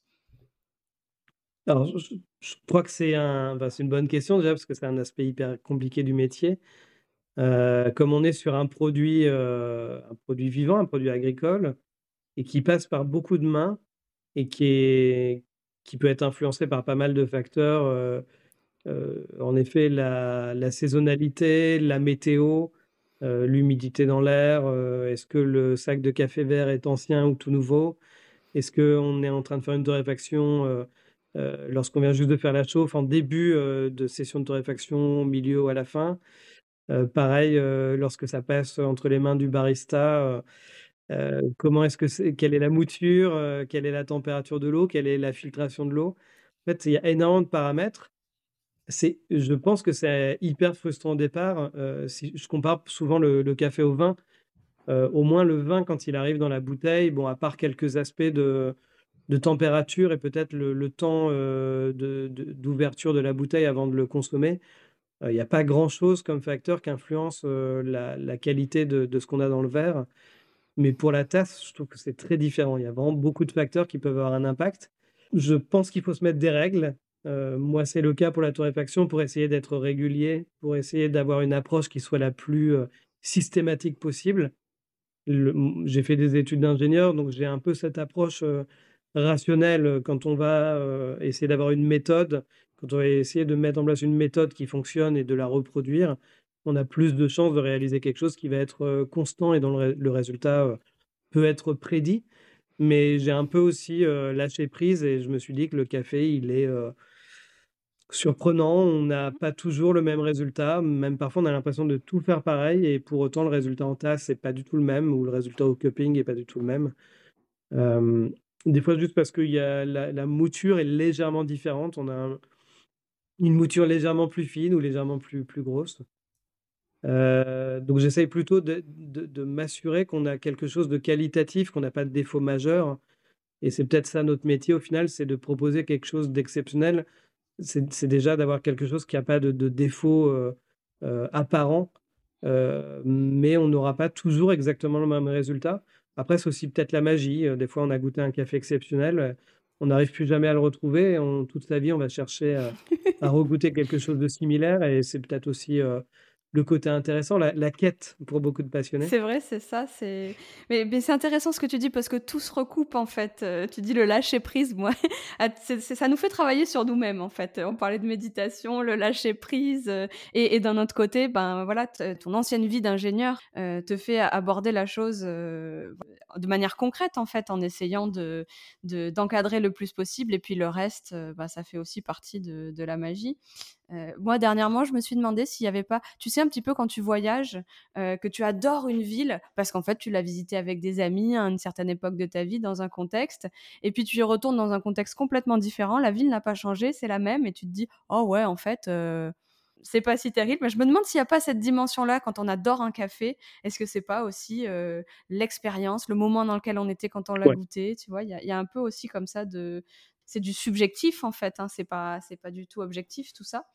Alors, je, crois que c'est un, bah, une bonne question déjà parce que c'est un aspect hyper compliqué du métier. comme on est sur un produit, un produit vivant, un produit agricole, et qui passe par beaucoup de mains, et qui, est, qui peut être influencé par pas mal de facteurs. Euh, euh, en effet, la, saisonnalité, la météo, euh, l'humidité dans l'air. Est-ce que le sac de café vert est ancien ou tout nouveau? Est-ce qu'on est en train de faire une torréfaction lorsqu'on vient juste de faire la chauffe en début de session de torréfaction, au milieu ou à la fin? Pareil, lorsque ça passe entre les mains du barista euh, comment est-ce que c'est, quelle est la mouture, euh, quelle est la température de l'eau, quelle est la filtration de l'eau? En fait, il y a énormément de paramètres. C'est, je pense que c'est hyper frustrant au départ. Euh, si je compare souvent le, café au vin, au moins le vin quand il arrive dans la bouteille, bon, à part quelques aspects de, température et peut-être le, temps d'ouverture de, la bouteille avant de le consommer, il n'y a pas grand-chose comme facteur qui influence la, qualité de ce qu'on a dans le verre. Mais pour la tasse, je trouve que c'est très différent. Il y a vraiment beaucoup de facteurs qui peuvent avoir un impact. Je pense qu'il faut se mettre des règles. Euh, moi, c'est le cas pour la torréfaction, pour essayer d'être régulier, pour essayer d'avoir une approche qui soit la plus euh, systématique possible. J'ai fait des études d'ingénieur, donc j'ai un peu cette approche euh, rationnelle quand on va essayer d'avoir une méthode, quand on va essayer de mettre en place une méthode qui fonctionne et de la reproduire on a plus de chances de réaliser quelque chose qui va être constant et dont le, résultat peut être prédit. Mais j'ai un peu aussi lâché prise et je me suis dit que le café, il est surprenant. On n'a pas toujours le même résultat. Même parfois, on a l'impression de tout faire pareil et pour autant, le résultat en tasse n'est pas du tout le même ou le résultat au cupping n'est pas du tout le même. des fois, juste parce que y a la, mouture est légèrement différente. On a une mouture légèrement plus fine ou légèrement plus, plus grosse. Euh, donc j'essaye plutôt de, m'assurer qu'on a quelque chose de qualitatif, qu'on n'a pas de défaut majeur. Et c'est peut-être ça notre métier au final, c'est de proposer quelque chose d'exceptionnel. C'est déjà d'avoir quelque chose qui n'a pas de, défaut euh, euh, apparent, mais on n'aura pas toujours exactement le même résultat. Après, c'est aussi peut-être la magie. Des fois, on a goûté un café exceptionnel, on n'arrive plus jamais à le retrouver. On, toute sa vie, on va chercher à, à regoûter quelque chose de similaire. Et c'est peut-être aussi le côté intéressant, la, quête pour beaucoup de passionnés. C'est vrai, c'est ça. C'est mais, c'est intéressant ce que tu dis parce que tout se recoupe en fait. Euh, tu dis le lâcher prise, moi, ah, ça nous fait travailler sur nous-mêmes en fait. On parlait de méditation, le lâcher prise, euh, et, d'un autre côté, ben voilà, ton ancienne vie d'ingénieur euh, te fait aborder la chose de manière concrète en fait, en essayant de d'encadrer le plus possible, et puis le reste, ben, ça fait aussi partie de, de la magie. Euh, moi, dernièrement, je me suis demandé s'il n'y avait pas, tu sais, un petit peu quand tu voyages, euh, que tu adores une ville parce qu'en fait, tu l'as visitée avec des amis à une certaine époque de ta vie, dans un contexte, et puis tu y retournes dans un contexte complètement différent. La ville n'a pas changé, c'est la même, et tu te dis, oh ouais, en fait, euh, c'est pas si terrible. Mais je me demande s'il n'y a pas cette dimension-là quand on adore un café. Est-ce que c'est pas aussi l'expérience, le moment dans lequel on était quand on l'a goûté Tu vois, il y, a un peu aussi comme ça de c'est du subjectif en fait. Hein, c'est pas c'est pas du tout objectif tout ça,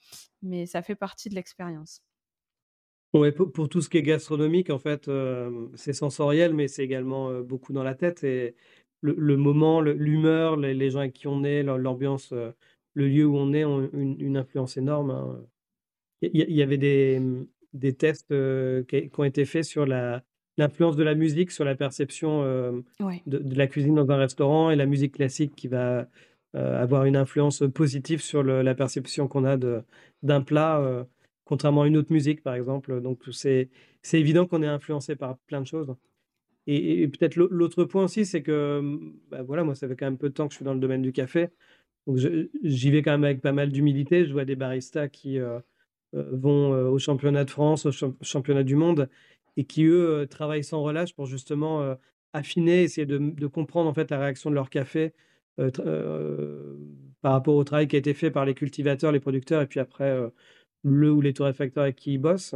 mais ça fait partie de l'expérience. Ouais, pour, tout ce qui est gastronomique, en fait, c'est sensoriel, mais c'est également beaucoup dans la tête. Et le, moment, l'humeur, les, gens avec qui on est, l'ambiance, le lieu où on est ont une, influence énorme. Hein. Il y, avait des, des tests qui, ont été faits sur l'influence de la musique sur la perception de, la cuisine dans un restaurant et la musique classique qui va avoir une influence positive sur la perception qu'on a d'un plat contrairement à une autre musique, par exemple. Donc, c'est évident qu'on est influencé par plein de choses. Et, peut-être l'autre point aussi, c'est que, bah, voilà, moi, ça fait quand même peu de temps que je suis dans le domaine du café. Donc, j'y vais quand même avec pas mal d'humilité. Je vois des baristas qui euh, euh, vont euh, au championnat de France, au championnat du monde, et qui, eux, travaillent sans relâche pour justement affiner, essayer de, de, comprendre en fait la réaction de leur café par rapport au travail qui a été fait par les cultivateurs, les producteurs, et puis après le ou les torréfacteurs avec qui ils bossent,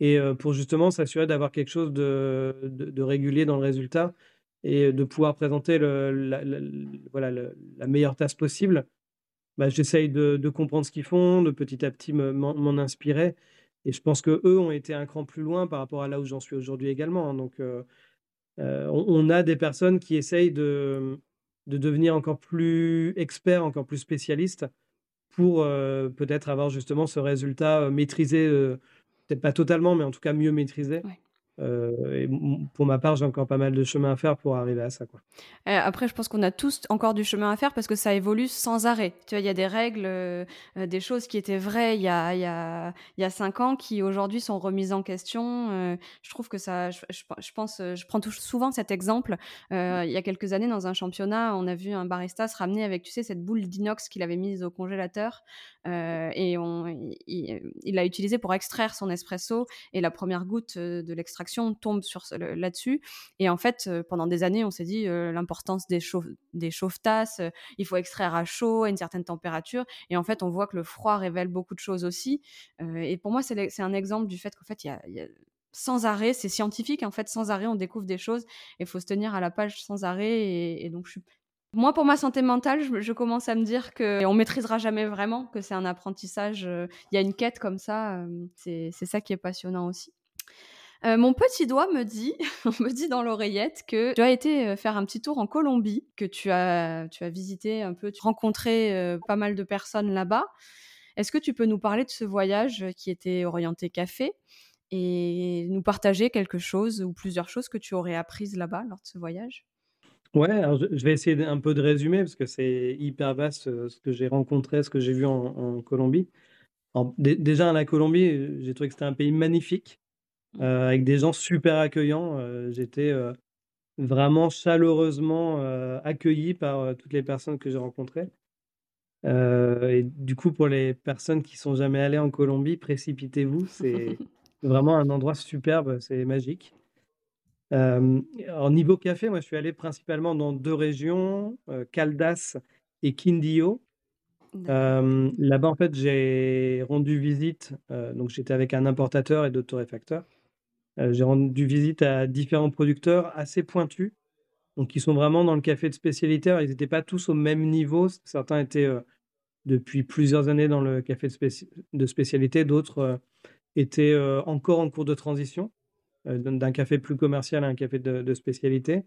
et pour justement s'assurer d'avoir quelque chose de, de, régulier dans le résultat et de pouvoir présenter le, la, voilà, la meilleure tasse possible. Bah, J'essaye de, de, comprendre ce qu'ils font, de petit à petit m'en inspirer. Et je pense que eux ont été un cran plus loin par rapport à là où j'en suis aujourd'hui également. Hein. Donc, on, a des personnes qui essayent de, de devenir encore plus experts, encore plus spécialistes pour peut-être avoir justement ce résultat maîtrisé, peut-être pas totalement, mais en tout cas mieux maîtrisé. Euh, et pour ma part, j'ai encore pas mal de chemin à faire pour arriver à ça. Quoi. après, je pense qu'on a tous encore du chemin à faire parce que ça évolue sans arrêt. Tu vois, il y a des règles, euh, des choses qui étaient vraies il y a, il y a, il y a cinq ans qui aujourd'hui sont remises en question. Euh, je trouve que ça, je, je, pense, je prends souvent cet exemple. il y a quelques années, dans un championnat, on a vu un barista se ramener avec, tu sais, cette boule d'inox qu'il avait mise au congélateur et on, il l'a utilisé pour extraire son espresso et la première goutte de l'extraction tombe sur là-dessus. Et en fait, euh, pendant des années, on s'est dit euh, l'importance des, chauffe, des tasses euh, il faut extraire à chaud, à une certaine température. Et en fait, on voit que le froid révèle beaucoup de choses aussi. et pour moi, c'est un exemple du fait qu'en fait, il y a, sans arrêt, c'est scientifique, en fait, sans arrêt, on découvre des choses et il faut se tenir à la page sans arrêt. Et, donc, je suis moi, pour ma santé mentale, je, commence à me dire que on maîtrisera jamais vraiment, que c'est un apprentissage. Il y a une quête comme ça. c'est ça qui est passionnant aussi. Euh, mon petit doigt me dit, on me dit dans l'oreillette que tu as été euh, faire un petit tour en Colombie, que tu as, tu as visité un peu, tu as rencontré euh, pas mal de personnes là-bas. Est-ce que tu peux nous parler de ce voyage qui était orienté café et nous partager quelque chose ou plusieurs choses que tu aurais apprises là-bas lors de ce voyage? Ouais, je, vais essayer un peu de résumer parce que c'est hyper vaste ce que j'ai rencontré, ce que j'ai vu en, Colombie. déjà, la Colombie, j'ai trouvé que c'était un pays magnifique. Euh, avec des gens super accueillants. Euh, j'étais euh, vraiment chaleureusement accueilli par toutes les personnes que j'ai rencontrées. et du coup, pour les personnes qui sont jamais allées en Colombie, précipitez-vous. C'est vraiment un endroit superbe, c'est magique. en niveau café, moi, je suis allé principalement dans deux régions, Caldas et Quindío. là-bas, en fait, j'ai rendu visite, donc j'étais avec un importateur et d'autres torréfacteurs. Euh, j'ai rendu visite à différents producteurs assez pointus, donc qui sont vraiment dans le café de spécialité. ils n'étaient pas tous au même niveau. Certains étaient euh, depuis plusieurs années dans le café de, spécialité, d'autres euh, étaient encore en cours de transition d'un café plus commercial à un café de, spécialité.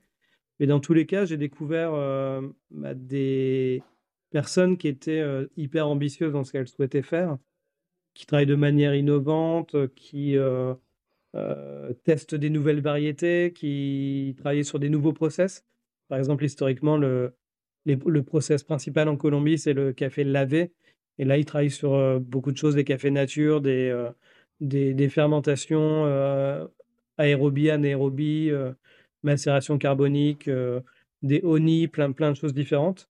Mais dans tous les cas, j'ai découvert bah, des personnes qui étaient hyper ambitieuses dans ce qu'elles souhaitaient faire, qui travaillent de manière innovante, qui euh, testent des nouvelles variétés, qui travaillent sur des nouveaux process. Par exemple, historiquement, le, process principal en Colombie, c'est le café lavé. Et là, ils travaillent sur euh, beaucoup de choses, des cafés nature, des, euh, fermentations aérobie, anaérobie, macération carbonique, des honey, plein, plein de choses différentes.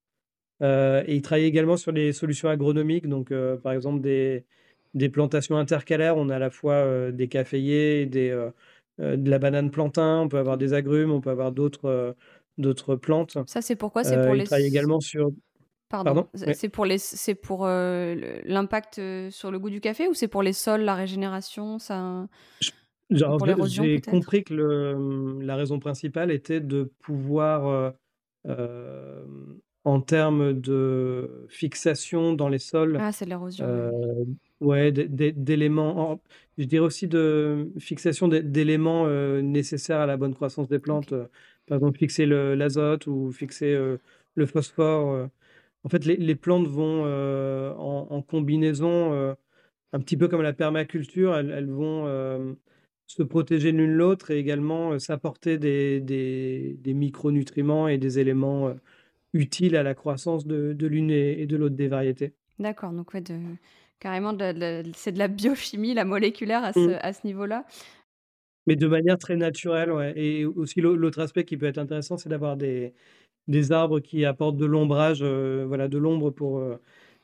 et ils travaillent également sur les solutions agronomiques, donc par exemple des, des plantations intercalaires. On a à la fois des caféiers, des, de la banane plantain, on peut avoir des agrumes, on peut avoir d'autres d'autres plantes. Ça, c'est pourquoi C'est pour les. travaille également sur. Pardon? C'est pour les, c'est pour l'impact sur le goût du café ou c'est pour les sols, la régénération, ça. J'ai compris que le, la raison principale était de pouvoir en termes de fixation dans les sols, Ah, c'est de l'érosion, ouais. ouais, d'é d'é d'éléments en je dirais aussi de fixation d'é d'éléments, heu, nécessaires à la bonne croissance des plantes, heu, par exemple fixer le l'azote ou fixer, heu, le phosphore. En fait, les les plantes vont, en en combinaison, un petit peu comme la permaculture, elles elles vont, se protéger l'une l'autre et également, s'apporter des des des micronutriments et des éléments, utiles à la croissance de de l'une et et de l'autre des variétés. D'accord, donc ouais, de carrément c'est de la biochimie, la moléculaire à ce Mmh. à ce niveau-là? Mais de manière très naturelle, ouais et aussi l'au l'autre aspect qui peut être intéressant, c'est d'avoir des des arbres qui apportent de l'ombrage, heu, voilà, de l'ombre pour, heu,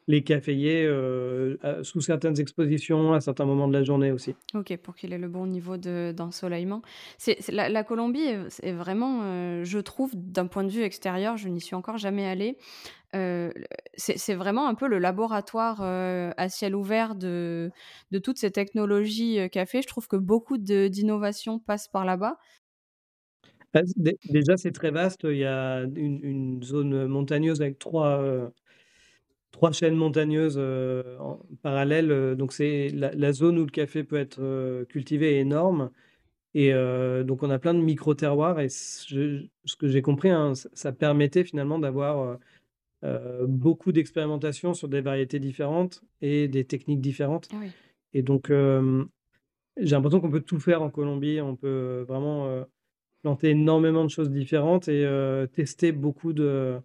les caféiers, heu, à sous certaines expositions, à certains moments de la journée aussi. OK, pour qu'il ait le bon niveau de d'ensoleillement. La la Colombie est vraiment, heu, je trouve d'un point de vue extérieur, je n'y suis encore jamais allée, le c'est vraiment un peu le laboratoire, à ciel ouvert de de toutes ces technologies, café. Je trouve que beaucoup d'innovations passent par là-bas. Bah, dé déjà, c'est très vaste, il y a une une zone montagneuse avec 3 3 chaînes montagneuses, heu, en parallèle, heu, donc c'est la la zone où le café peut être, heu, cultivé est énorme et heu, donc on a plein de micro-terroirs et ce je ce que j'ai compris, hein, ça permettait finalement d'avoir, beaucoup d'expérimentation sur des variétés différentes et des techniques différentes Ah oui. et donc j'ai l'impression qu'on peut tout faire en Colombie. On peut vraiment, planter énormément de choses différentes et tester beaucoup de,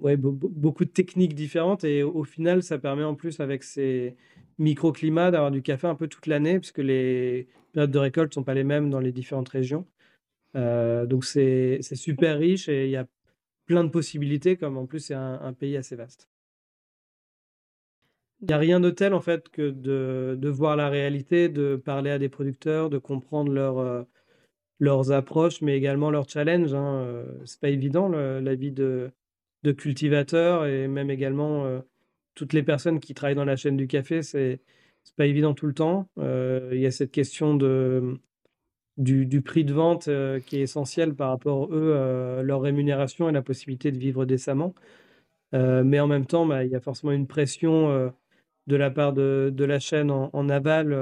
ouais, beau beau beaucoup de techniques différentes et au final, ça permet en plus avec ces microclimats d'avoir du café un peu toute l'année puisque les périodes de récolte sont pas les mêmes dans les différentes régions. Heu, donc c'est super riche et il y a plein de possibilités comme en plus c'est un pays assez vaste. Il y a rien de tel en fait que de de voir la réalité, de parler à des producteurs, de comprendre leurs, heu, leurs approches, mais également leurs challenges, hein, heu, c'est pas évident la vie de de cultivateur et même également, heu, toutes les personnes qui travaillent dans la chaîne du café, c'est c'est pas évident tout le temps. Heu, il y a cette question de, du prix de vente, qui est essentiel par rapport, eux, leur rémunération et la possibilité de vivre décemment. Mais en même temps, bah, il y a forcément une pression, de la part de de la chaîne en aval,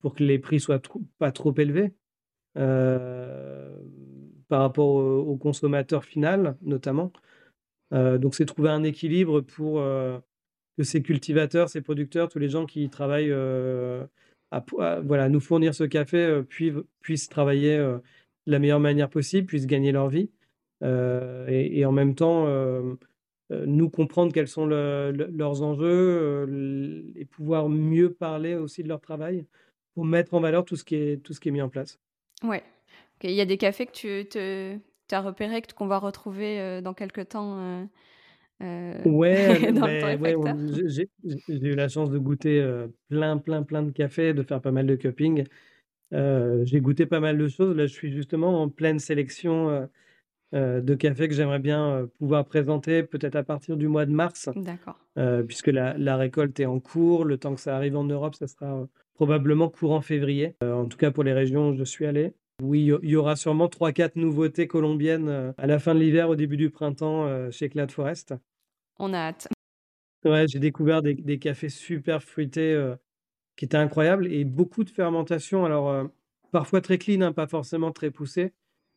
pour que les prix soient pas trop élevés, hem, par rapport au consommateur final, notamment. Heu, donc c'est trouver un équilibre pour, heu, que ces cultivateurs, ces producteurs, tous les gens qui travaillent, à voilà, nous fournir ce café, puivent puissent travailler, de la meilleure manière possible, puissent gagner leur vie, et en même temps, nous comprendre quels sont le le leurs enjeux, et pouvoir mieux parler aussi de leur travail pour mettre en valeur tout ce qui est tout ce qui est mis en place. Ouais, il y a des cafés que tu te as repérés, qu'on va retrouver, heu, dans quelque temps, heu heu, Ouais, ouais, j'ai eu la chance de goûter, heu, plein, plein, plein de cafés, de faire pas mal de cupping. J'ai goûté pas mal de choses. Là, je suis justement en pleine sélection, de cafés que j'aimerais bien, pouvoir présenter peut-être à partir du mois de mars, D'accord. puisque la la récolte est en cours. Le temps que ça arrive en Europe, ça sera, probablement courant février, heu, en tout cas pour les régions où je suis allé. Oui, il y aura sûrement 3-4 nouveautés colombiennes, heu, à la fin de l'hiver, au début du printemps, heu, chez Clad Forest. On a hâte. Ouais, j'ai découvert des des cafés super fruités, qui étaient incroyables et beaucoup de fermentation. Alors, parfois très clean, hein, pas forcément très poussé,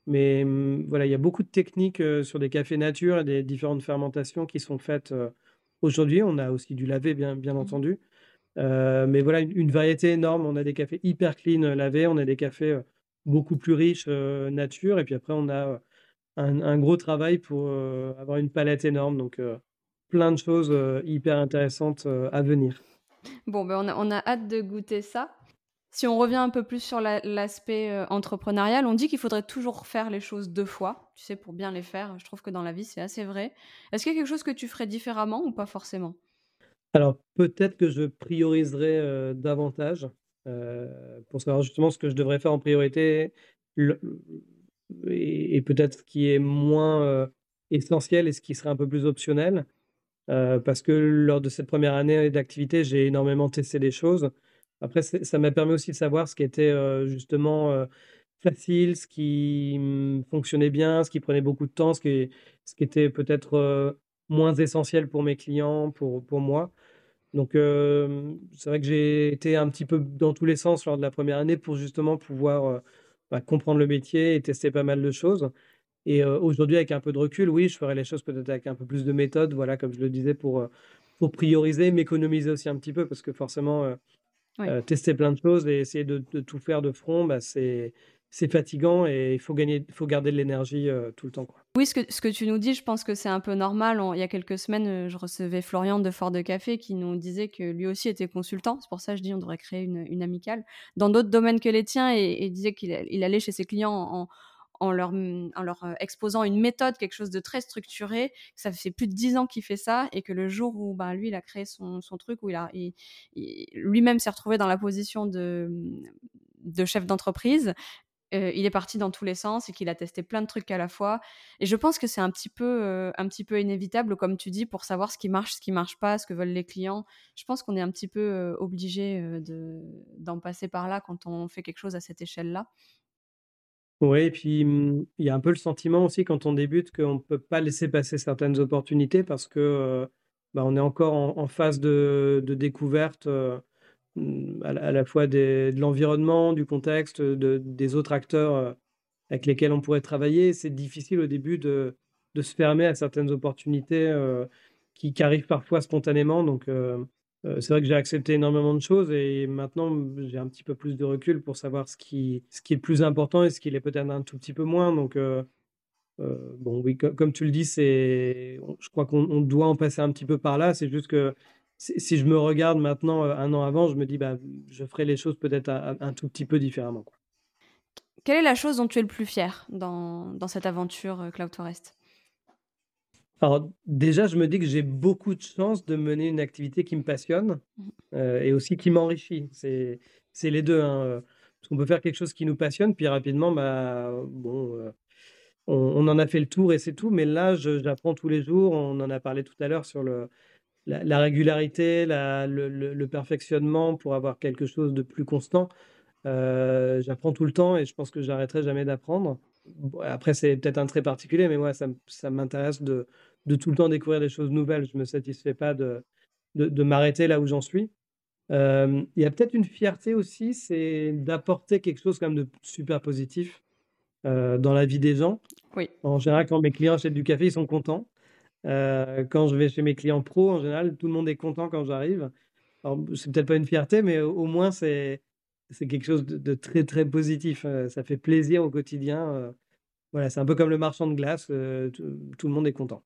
mais, mmh, voilà, il y a beaucoup de techniques, sur des cafés nature et des différentes fermentations qui sont faites, aujourd'hui. On a aussi du lavé, bien bien Mmh entendu, heu, mais voilà, une variété énorme. On a des cafés hyper clean, heu, lavés, on a des cafés, heu, beaucoup plus riches, nature et puis après on a, un gros travail pour, avoir une palette énorme donc, plein de choses, hyper intéressantes, à venir. Bon, ben, on a hâte de goûter ça. Si on revient un peu plus sur l'a l'aspect, entrepreneurial, on dit qu'il faudrait toujours faire les choses 2 fois, tu sais, pour bien les faire. Je trouve que dans la vie, c'est assez vrai. Est-ce qu'il y a quelque chose que tu ferais différemment ou pas forcément? Alors peut-être que je prioriserai, heu, davantage, heu, pour savoir justement ce que je devrais faire en priorité, et peut-être ce qui est moins, heu, essentiel et ce qui serait un peu plus optionnel. Parce que lors de cette première année d'activité, j'ai énormément testé des choses. Après ça m'a permis aussi de savoir ce qui était, justement, facile, ce qui mmh, fonctionnait bien, ce qui prenait beaucoup de temps, ce qui, ce qui était peut-être moins essentiel pour mes clients, pour, pour moi. Donc, c'est vrai que j'ai été un petit peu dans tous les sens lors de la première année pour justement pouvoir bah, comprendre le métier et tester pas mal de choses. Et aujourd'hui, avec un peu de recul, oui, je ferais les choses peut-être avec un peu plus de méthode, voilà, comme je le disais, pour, pour prioriser, m'économiser aussi un petit peu, parce que forcément, tester plein de choses et essayer de, de tout faire de front, bah, c'est c'est fatigant et il faut gagner, faut garder de l'énergie tout le temps. Quoi. Oui, ce que, ce que tu nous dis, je pense que c'est un peu normal. il y a quelques semaines, je recevais Florian de Fort de Café qui nous disait que lui aussi était consultant. C'est pour ça que je dis on devrait créer une, amicale dans d'autres domaines que les tiens et, disait qu'il il allait chez ses clients en, leur, leur exposant une méthode, quelque chose de très structuré. Ça fait plus de dix ans qu'il fait ça et que le jour où ben, lui, il a créé son, son truc, où il a, lui-même s'est retrouvé dans la position de, de chef d'entreprise, il est parti dans tous les sens et qu'il a testé plein de trucs à la fois. Et je pense que c'est un petit peu, un petit peu inévitable, comme tu dis, pour savoir ce qui marche, ce qui marche pas, ce que veulent les clients. Je pense qu'on est un petit peu obligé de d'en passer par là quand on fait quelque chose à cette échelle-là. Oui, et puis mmh, il y a un peu le sentiment aussi quand on débute qu'on ne peut pas laisser passer certaines opportunités parce que bah, on est encore en, phase de découverte Mmh, à, la fois de l'environnement, du contexte, de, des autres acteurs euh, avec lesquels on pourrait travailler. C'est difficile au début de, de, se fermer à certaines opportunités euh, qui, arrivent parfois spontanément. Donc, euh, c'est vrai que j'ai accepté énormément de choses et maintenant j'ai un petit peu plus de recul pour savoir ce qui, ce qui est le plus important et ce qui est peut-être un tout petit peu moins. Donc, bon, oui, comme tu le dis, je crois qu'on doit en passer un petit peu par là. C'est juste que si je me regarde maintenant, un an avant, je me dis: «Bah, je ferai les choses peut-être un tout petit peu différemment, quoi». Quelle est la chose dont tu es le plus fier dans dans cette aventure, Cloud Forest? Alors déjà, je me dis que j'ai beaucoup de chance de mener une activité qui me passionne, mmh et aussi qui m'enrichit. C'est les 2, hein, parce qu'on peut faire quelque chose qui nous passionne, puis rapidement, bah, bon, on on en a fait le tour et c'est tout. Mais là, j'apprends tous les jours. On en a parlé tout à l'heure sur le la, régularité, le, perfectionnement pour avoir quelque chose de plus constant. Euh, j'apprends tout le temps et je pense que j'arrêterai jamais d'apprendre. après, c'est peut-être un trait particulier, mais moi, ça, m'intéresse de, tout le temps découvrir des choses nouvelles. Je ne me satisfais pas de, de, m'arrêter là où j'en suis. Euh, il y a peut-être une fierté aussi, c'est d'apporter quelque chose quand même de super positif euh, dans la vie des gens. Oui. En général, quand mes clients achètent du café, ils sont contents. Euh, quand je vais chez mes clients pro, en général, tout le monde est content quand j'arrive. C'est peut-être pas une fierté, mais au, moins, c'est, quelque chose de, très, très positif. Euh, ça fait plaisir au quotidien. Euh. voilà, c'est un peu comme le marchand de glace. tout, le monde est content.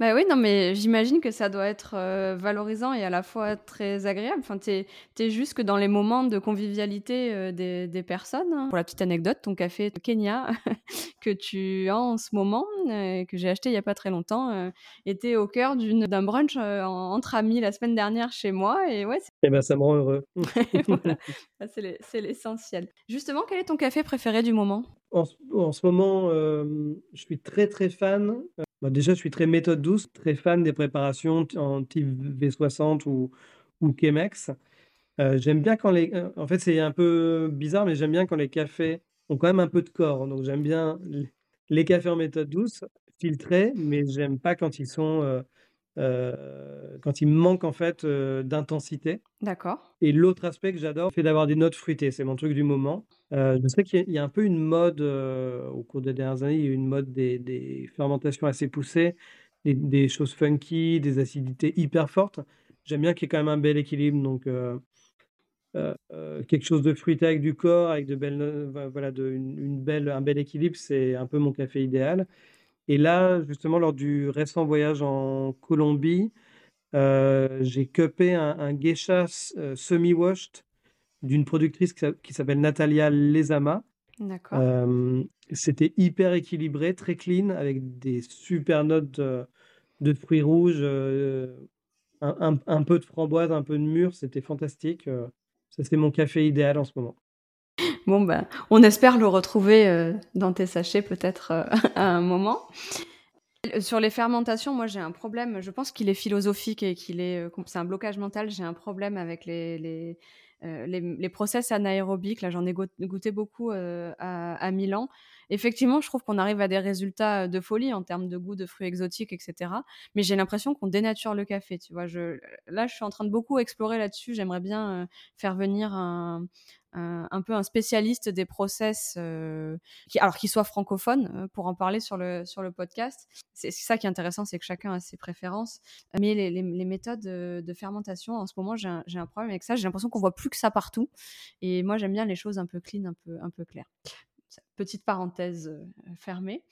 Bah oui, non, mais j'imagine que ça doit être euh, valorisant et à la fois très agréable. Enfin, tu es, juste que dans les moments de convivialité euh, des, des, personnes. Hein. Pour la petite anecdote, ton café Kenya que tu as en ce moment, euh, que j'ai acheté il n'y a pas très longtemps, était au cœur d'un brunch entre amis la semaine dernière chez moi. Et ouais, eh ben, ça me rend heureux. Bah, c'est l'essentiel. Justement, quel est ton café préféré du moment? En, en, ce moment, je suis très très fan bah, déjà, je suis très méthode douce, très fan des préparations en type V60 ou, ou Chemex. Euh, j'aime bien quand les. En fait, c'est un peu bizarre, mais j'aime bien quand les cafés ont quand même un peu de corps. Donc, j'aime bien les cafés en méthode douce, filtrés, mais j'aime pas quand ils sont. Euh, euh, quand il manque en fait euh, d'intensité. D'accord. Et l'autre aspect que j'adore, c'est d'avoir des notes fruitées. C'est mon truc du moment. Euh, je sais qu'il y, a un peu une mode au cours des dernières années, il y a une mode des, fermentations assez poussées, des, choses funky, des acidités hyper fortes. J'aime bien qu'il y ait quand même un bel équilibre. Donc quelque chose de fruité avec du corps, avec de belles, voilà, de, une belle, un bel équilibre, c'est un peu mon café idéal. Et là, justement, lors du récent voyage en Colombie, euh, j'ai cupé un, un geisha euh, semi-washed d'une productrice qui, s'appelle Natalia Lezama. D'accord. Euh, c'était hyper équilibré, très clean, avec des super notes de, fruits rouges, un, un, peu de framboise, un peu de mûre. C'était fantastique. ça, c'est mon café idéal en ce moment. Bon, ben, on espère le retrouver euh, dans tes sachets peut-être euh, à un moment. Sur les fermentations, moi j'ai un problème, je pense qu'il est philosophique et qu'il est, euh, c'est un blocage mental. J'ai un problème avec les, les, process anaérobiques. Là, j'en ai goûté beaucoup à, Milan. Effectivement, je trouve qu'on arrive à des résultats de folie en termes de goût de fruits exotiques, etc. Mais j'ai l'impression qu'on dénature le café. Tu vois, je, là, je suis en train de beaucoup explorer là-dessus. J'aimerais bien faire venir un, peu un spécialiste des process, euh, qui, alors qu'il soit francophone, euh, pour en parler sur le, sur le podcast. C'est ça qui est intéressant, c'est que chacun a ses préférences. Mais les, méthodes de, fermentation, en ce moment, j'ai un, un, problème avec ça. J'ai l'impression qu'on voit plus que ça partout. Et moi, j'aime bien les choses un peu clean, un peu, un peu claires. Petite parenthèse euh, fermée.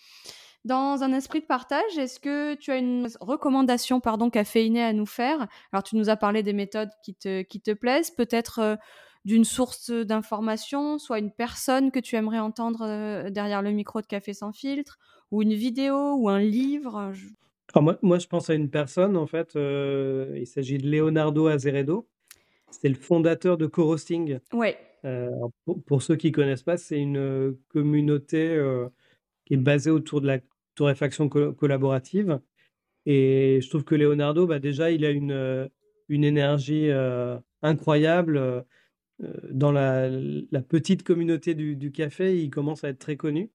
Dans un esprit de partage, est-ce que tu as une recommandation pardon, caféinée à nous faire? Alors, tu nous as parlé des méthodes qui te, qui te plaisent. Peut-être d'une source d'information, soit une personne que tu aimerais entendre euh, derrière le micro de Café sans filtre, ou une vidéo, ou un livre moi, moi, je pense à une personne, en fait, euh, il s'agit de Leonardo Azeredo. C'est le fondateur de Co-Roasting. Ouais. Euh, pour, ceux qui ne connaissent pas, c'est une communauté qui est basée autour de la torréfaction collaborative. Et je trouve que Leonardo, bah, déjà, il a une, une énergie incroyable. Euh, dans la, petite communauté du, café, il commence à être très connu.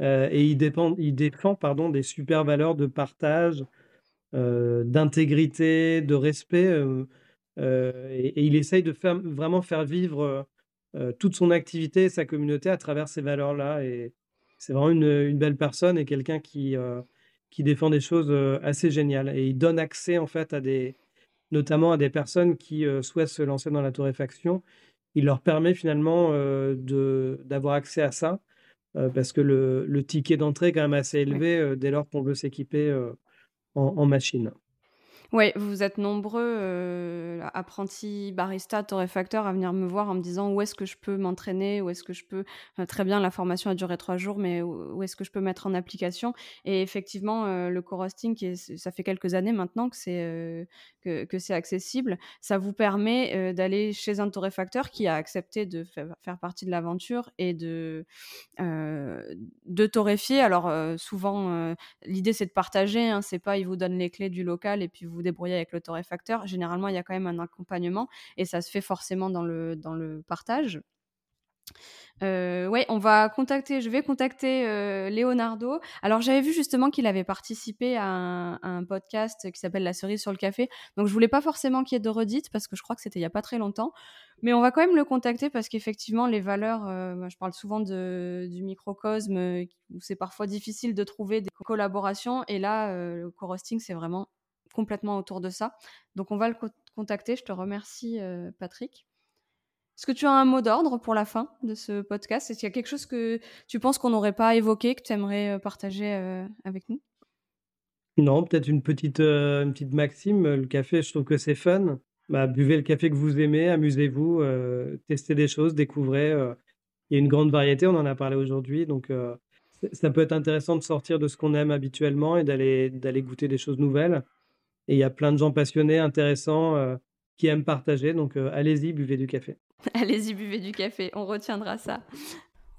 Euh, et il, dépend, il défend pardon, des super valeurs de partage, euh, d'intégrité, de respect. Et, il essaye de faire, vraiment faire vivre toute son activité et sa communauté à travers ces valeurs-là. Et c'est vraiment une, belle personne et quelqu'un qui, qui défend des choses assez géniales. Et il donne accès en fait à des, notamment à des personnes qui souhaitent se lancer dans la torréfaction il leur permet finalement euh, d'avoir accès à ça, euh, parce que le, le ticket d'entrée est quand même assez élevé euh, dès lors qu'on veut s'équiper en, machine. Oui, vous êtes nombreux, euh, apprentis barista, torréfacteurs, à venir me voir en me disant où est-ce que je peux m'entraîner, où est-ce que je peux. Euh, très bien, la formation a duré trois jours, mais où, est-ce que je peux mettre en application? Et effectivement, euh, le co-roasting, ça fait quelques années maintenant que c'est que, que accessible. Ça vous permet d'aller chez un torréfacteur qui a accepté de faire partie de l'aventure et de de torréfier. Alors souvent, l'idée c'est de partager. Hein, c'est pas il vous donne les clés du local et puis vous vous débrouiller avec le torréfacteur. Généralement, il y a quand même un accompagnement et ça se fait forcément dans le, dans le partage. Euh, ouais, on va contacter, je vais contacter euh, Leonardo. Alors j'avais vu justement qu'il avait participé à un, podcast qui s'appelle La cerise sur le café. Donc je voulais pas forcément qu'il y ait de redites parce que je crois que c'était il y a pas très longtemps. Mais on va quand même le contacter parce qu'effectivement les valeurs, euh, je parle souvent du microcosme où c'est parfois difficile de trouver des collaborations et là le co-roasting c'est vraiment complètement autour de ça. Donc on va le contacter. Je te remercie, euh, Patrick. Est-ce que tu as un mot d'ordre pour la fin de ce podcast? Est-ce qu'il y a quelque chose que tu penses qu'on n'aurait pas évoqué, que tu aimerais euh, partager euh, avec nous? Non, peut-être une petite, petite maxime. Le café, je trouve que c'est fun. Bah, buvez le café que vous aimez, amusez-vous, testez des choses, découvrez. Il y a une grande variété, on en a parlé aujourd'hui. Donc, ça peut être intéressant de sortir de ce qu'on aime habituellement et d'aller goûter des choses nouvelles. Et il y a plein de gens passionnés, intéressants, euh, qui aiment partager. Donc euh, allez-y, buvez du café. allez-y, buvez du café. On retiendra ça.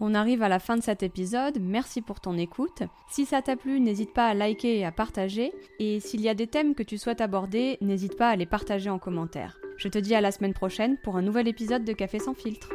On arrive à la fin de cet épisode, merci pour ton écoute. Si ça t'a plu, n'hésite pas à liker et à partager. Et s'il y a des thèmes que tu souhaites aborder, n'hésite pas à les partager en commentaire. Je te dis à la semaine prochaine pour un nouvel épisode de Café sans filtre.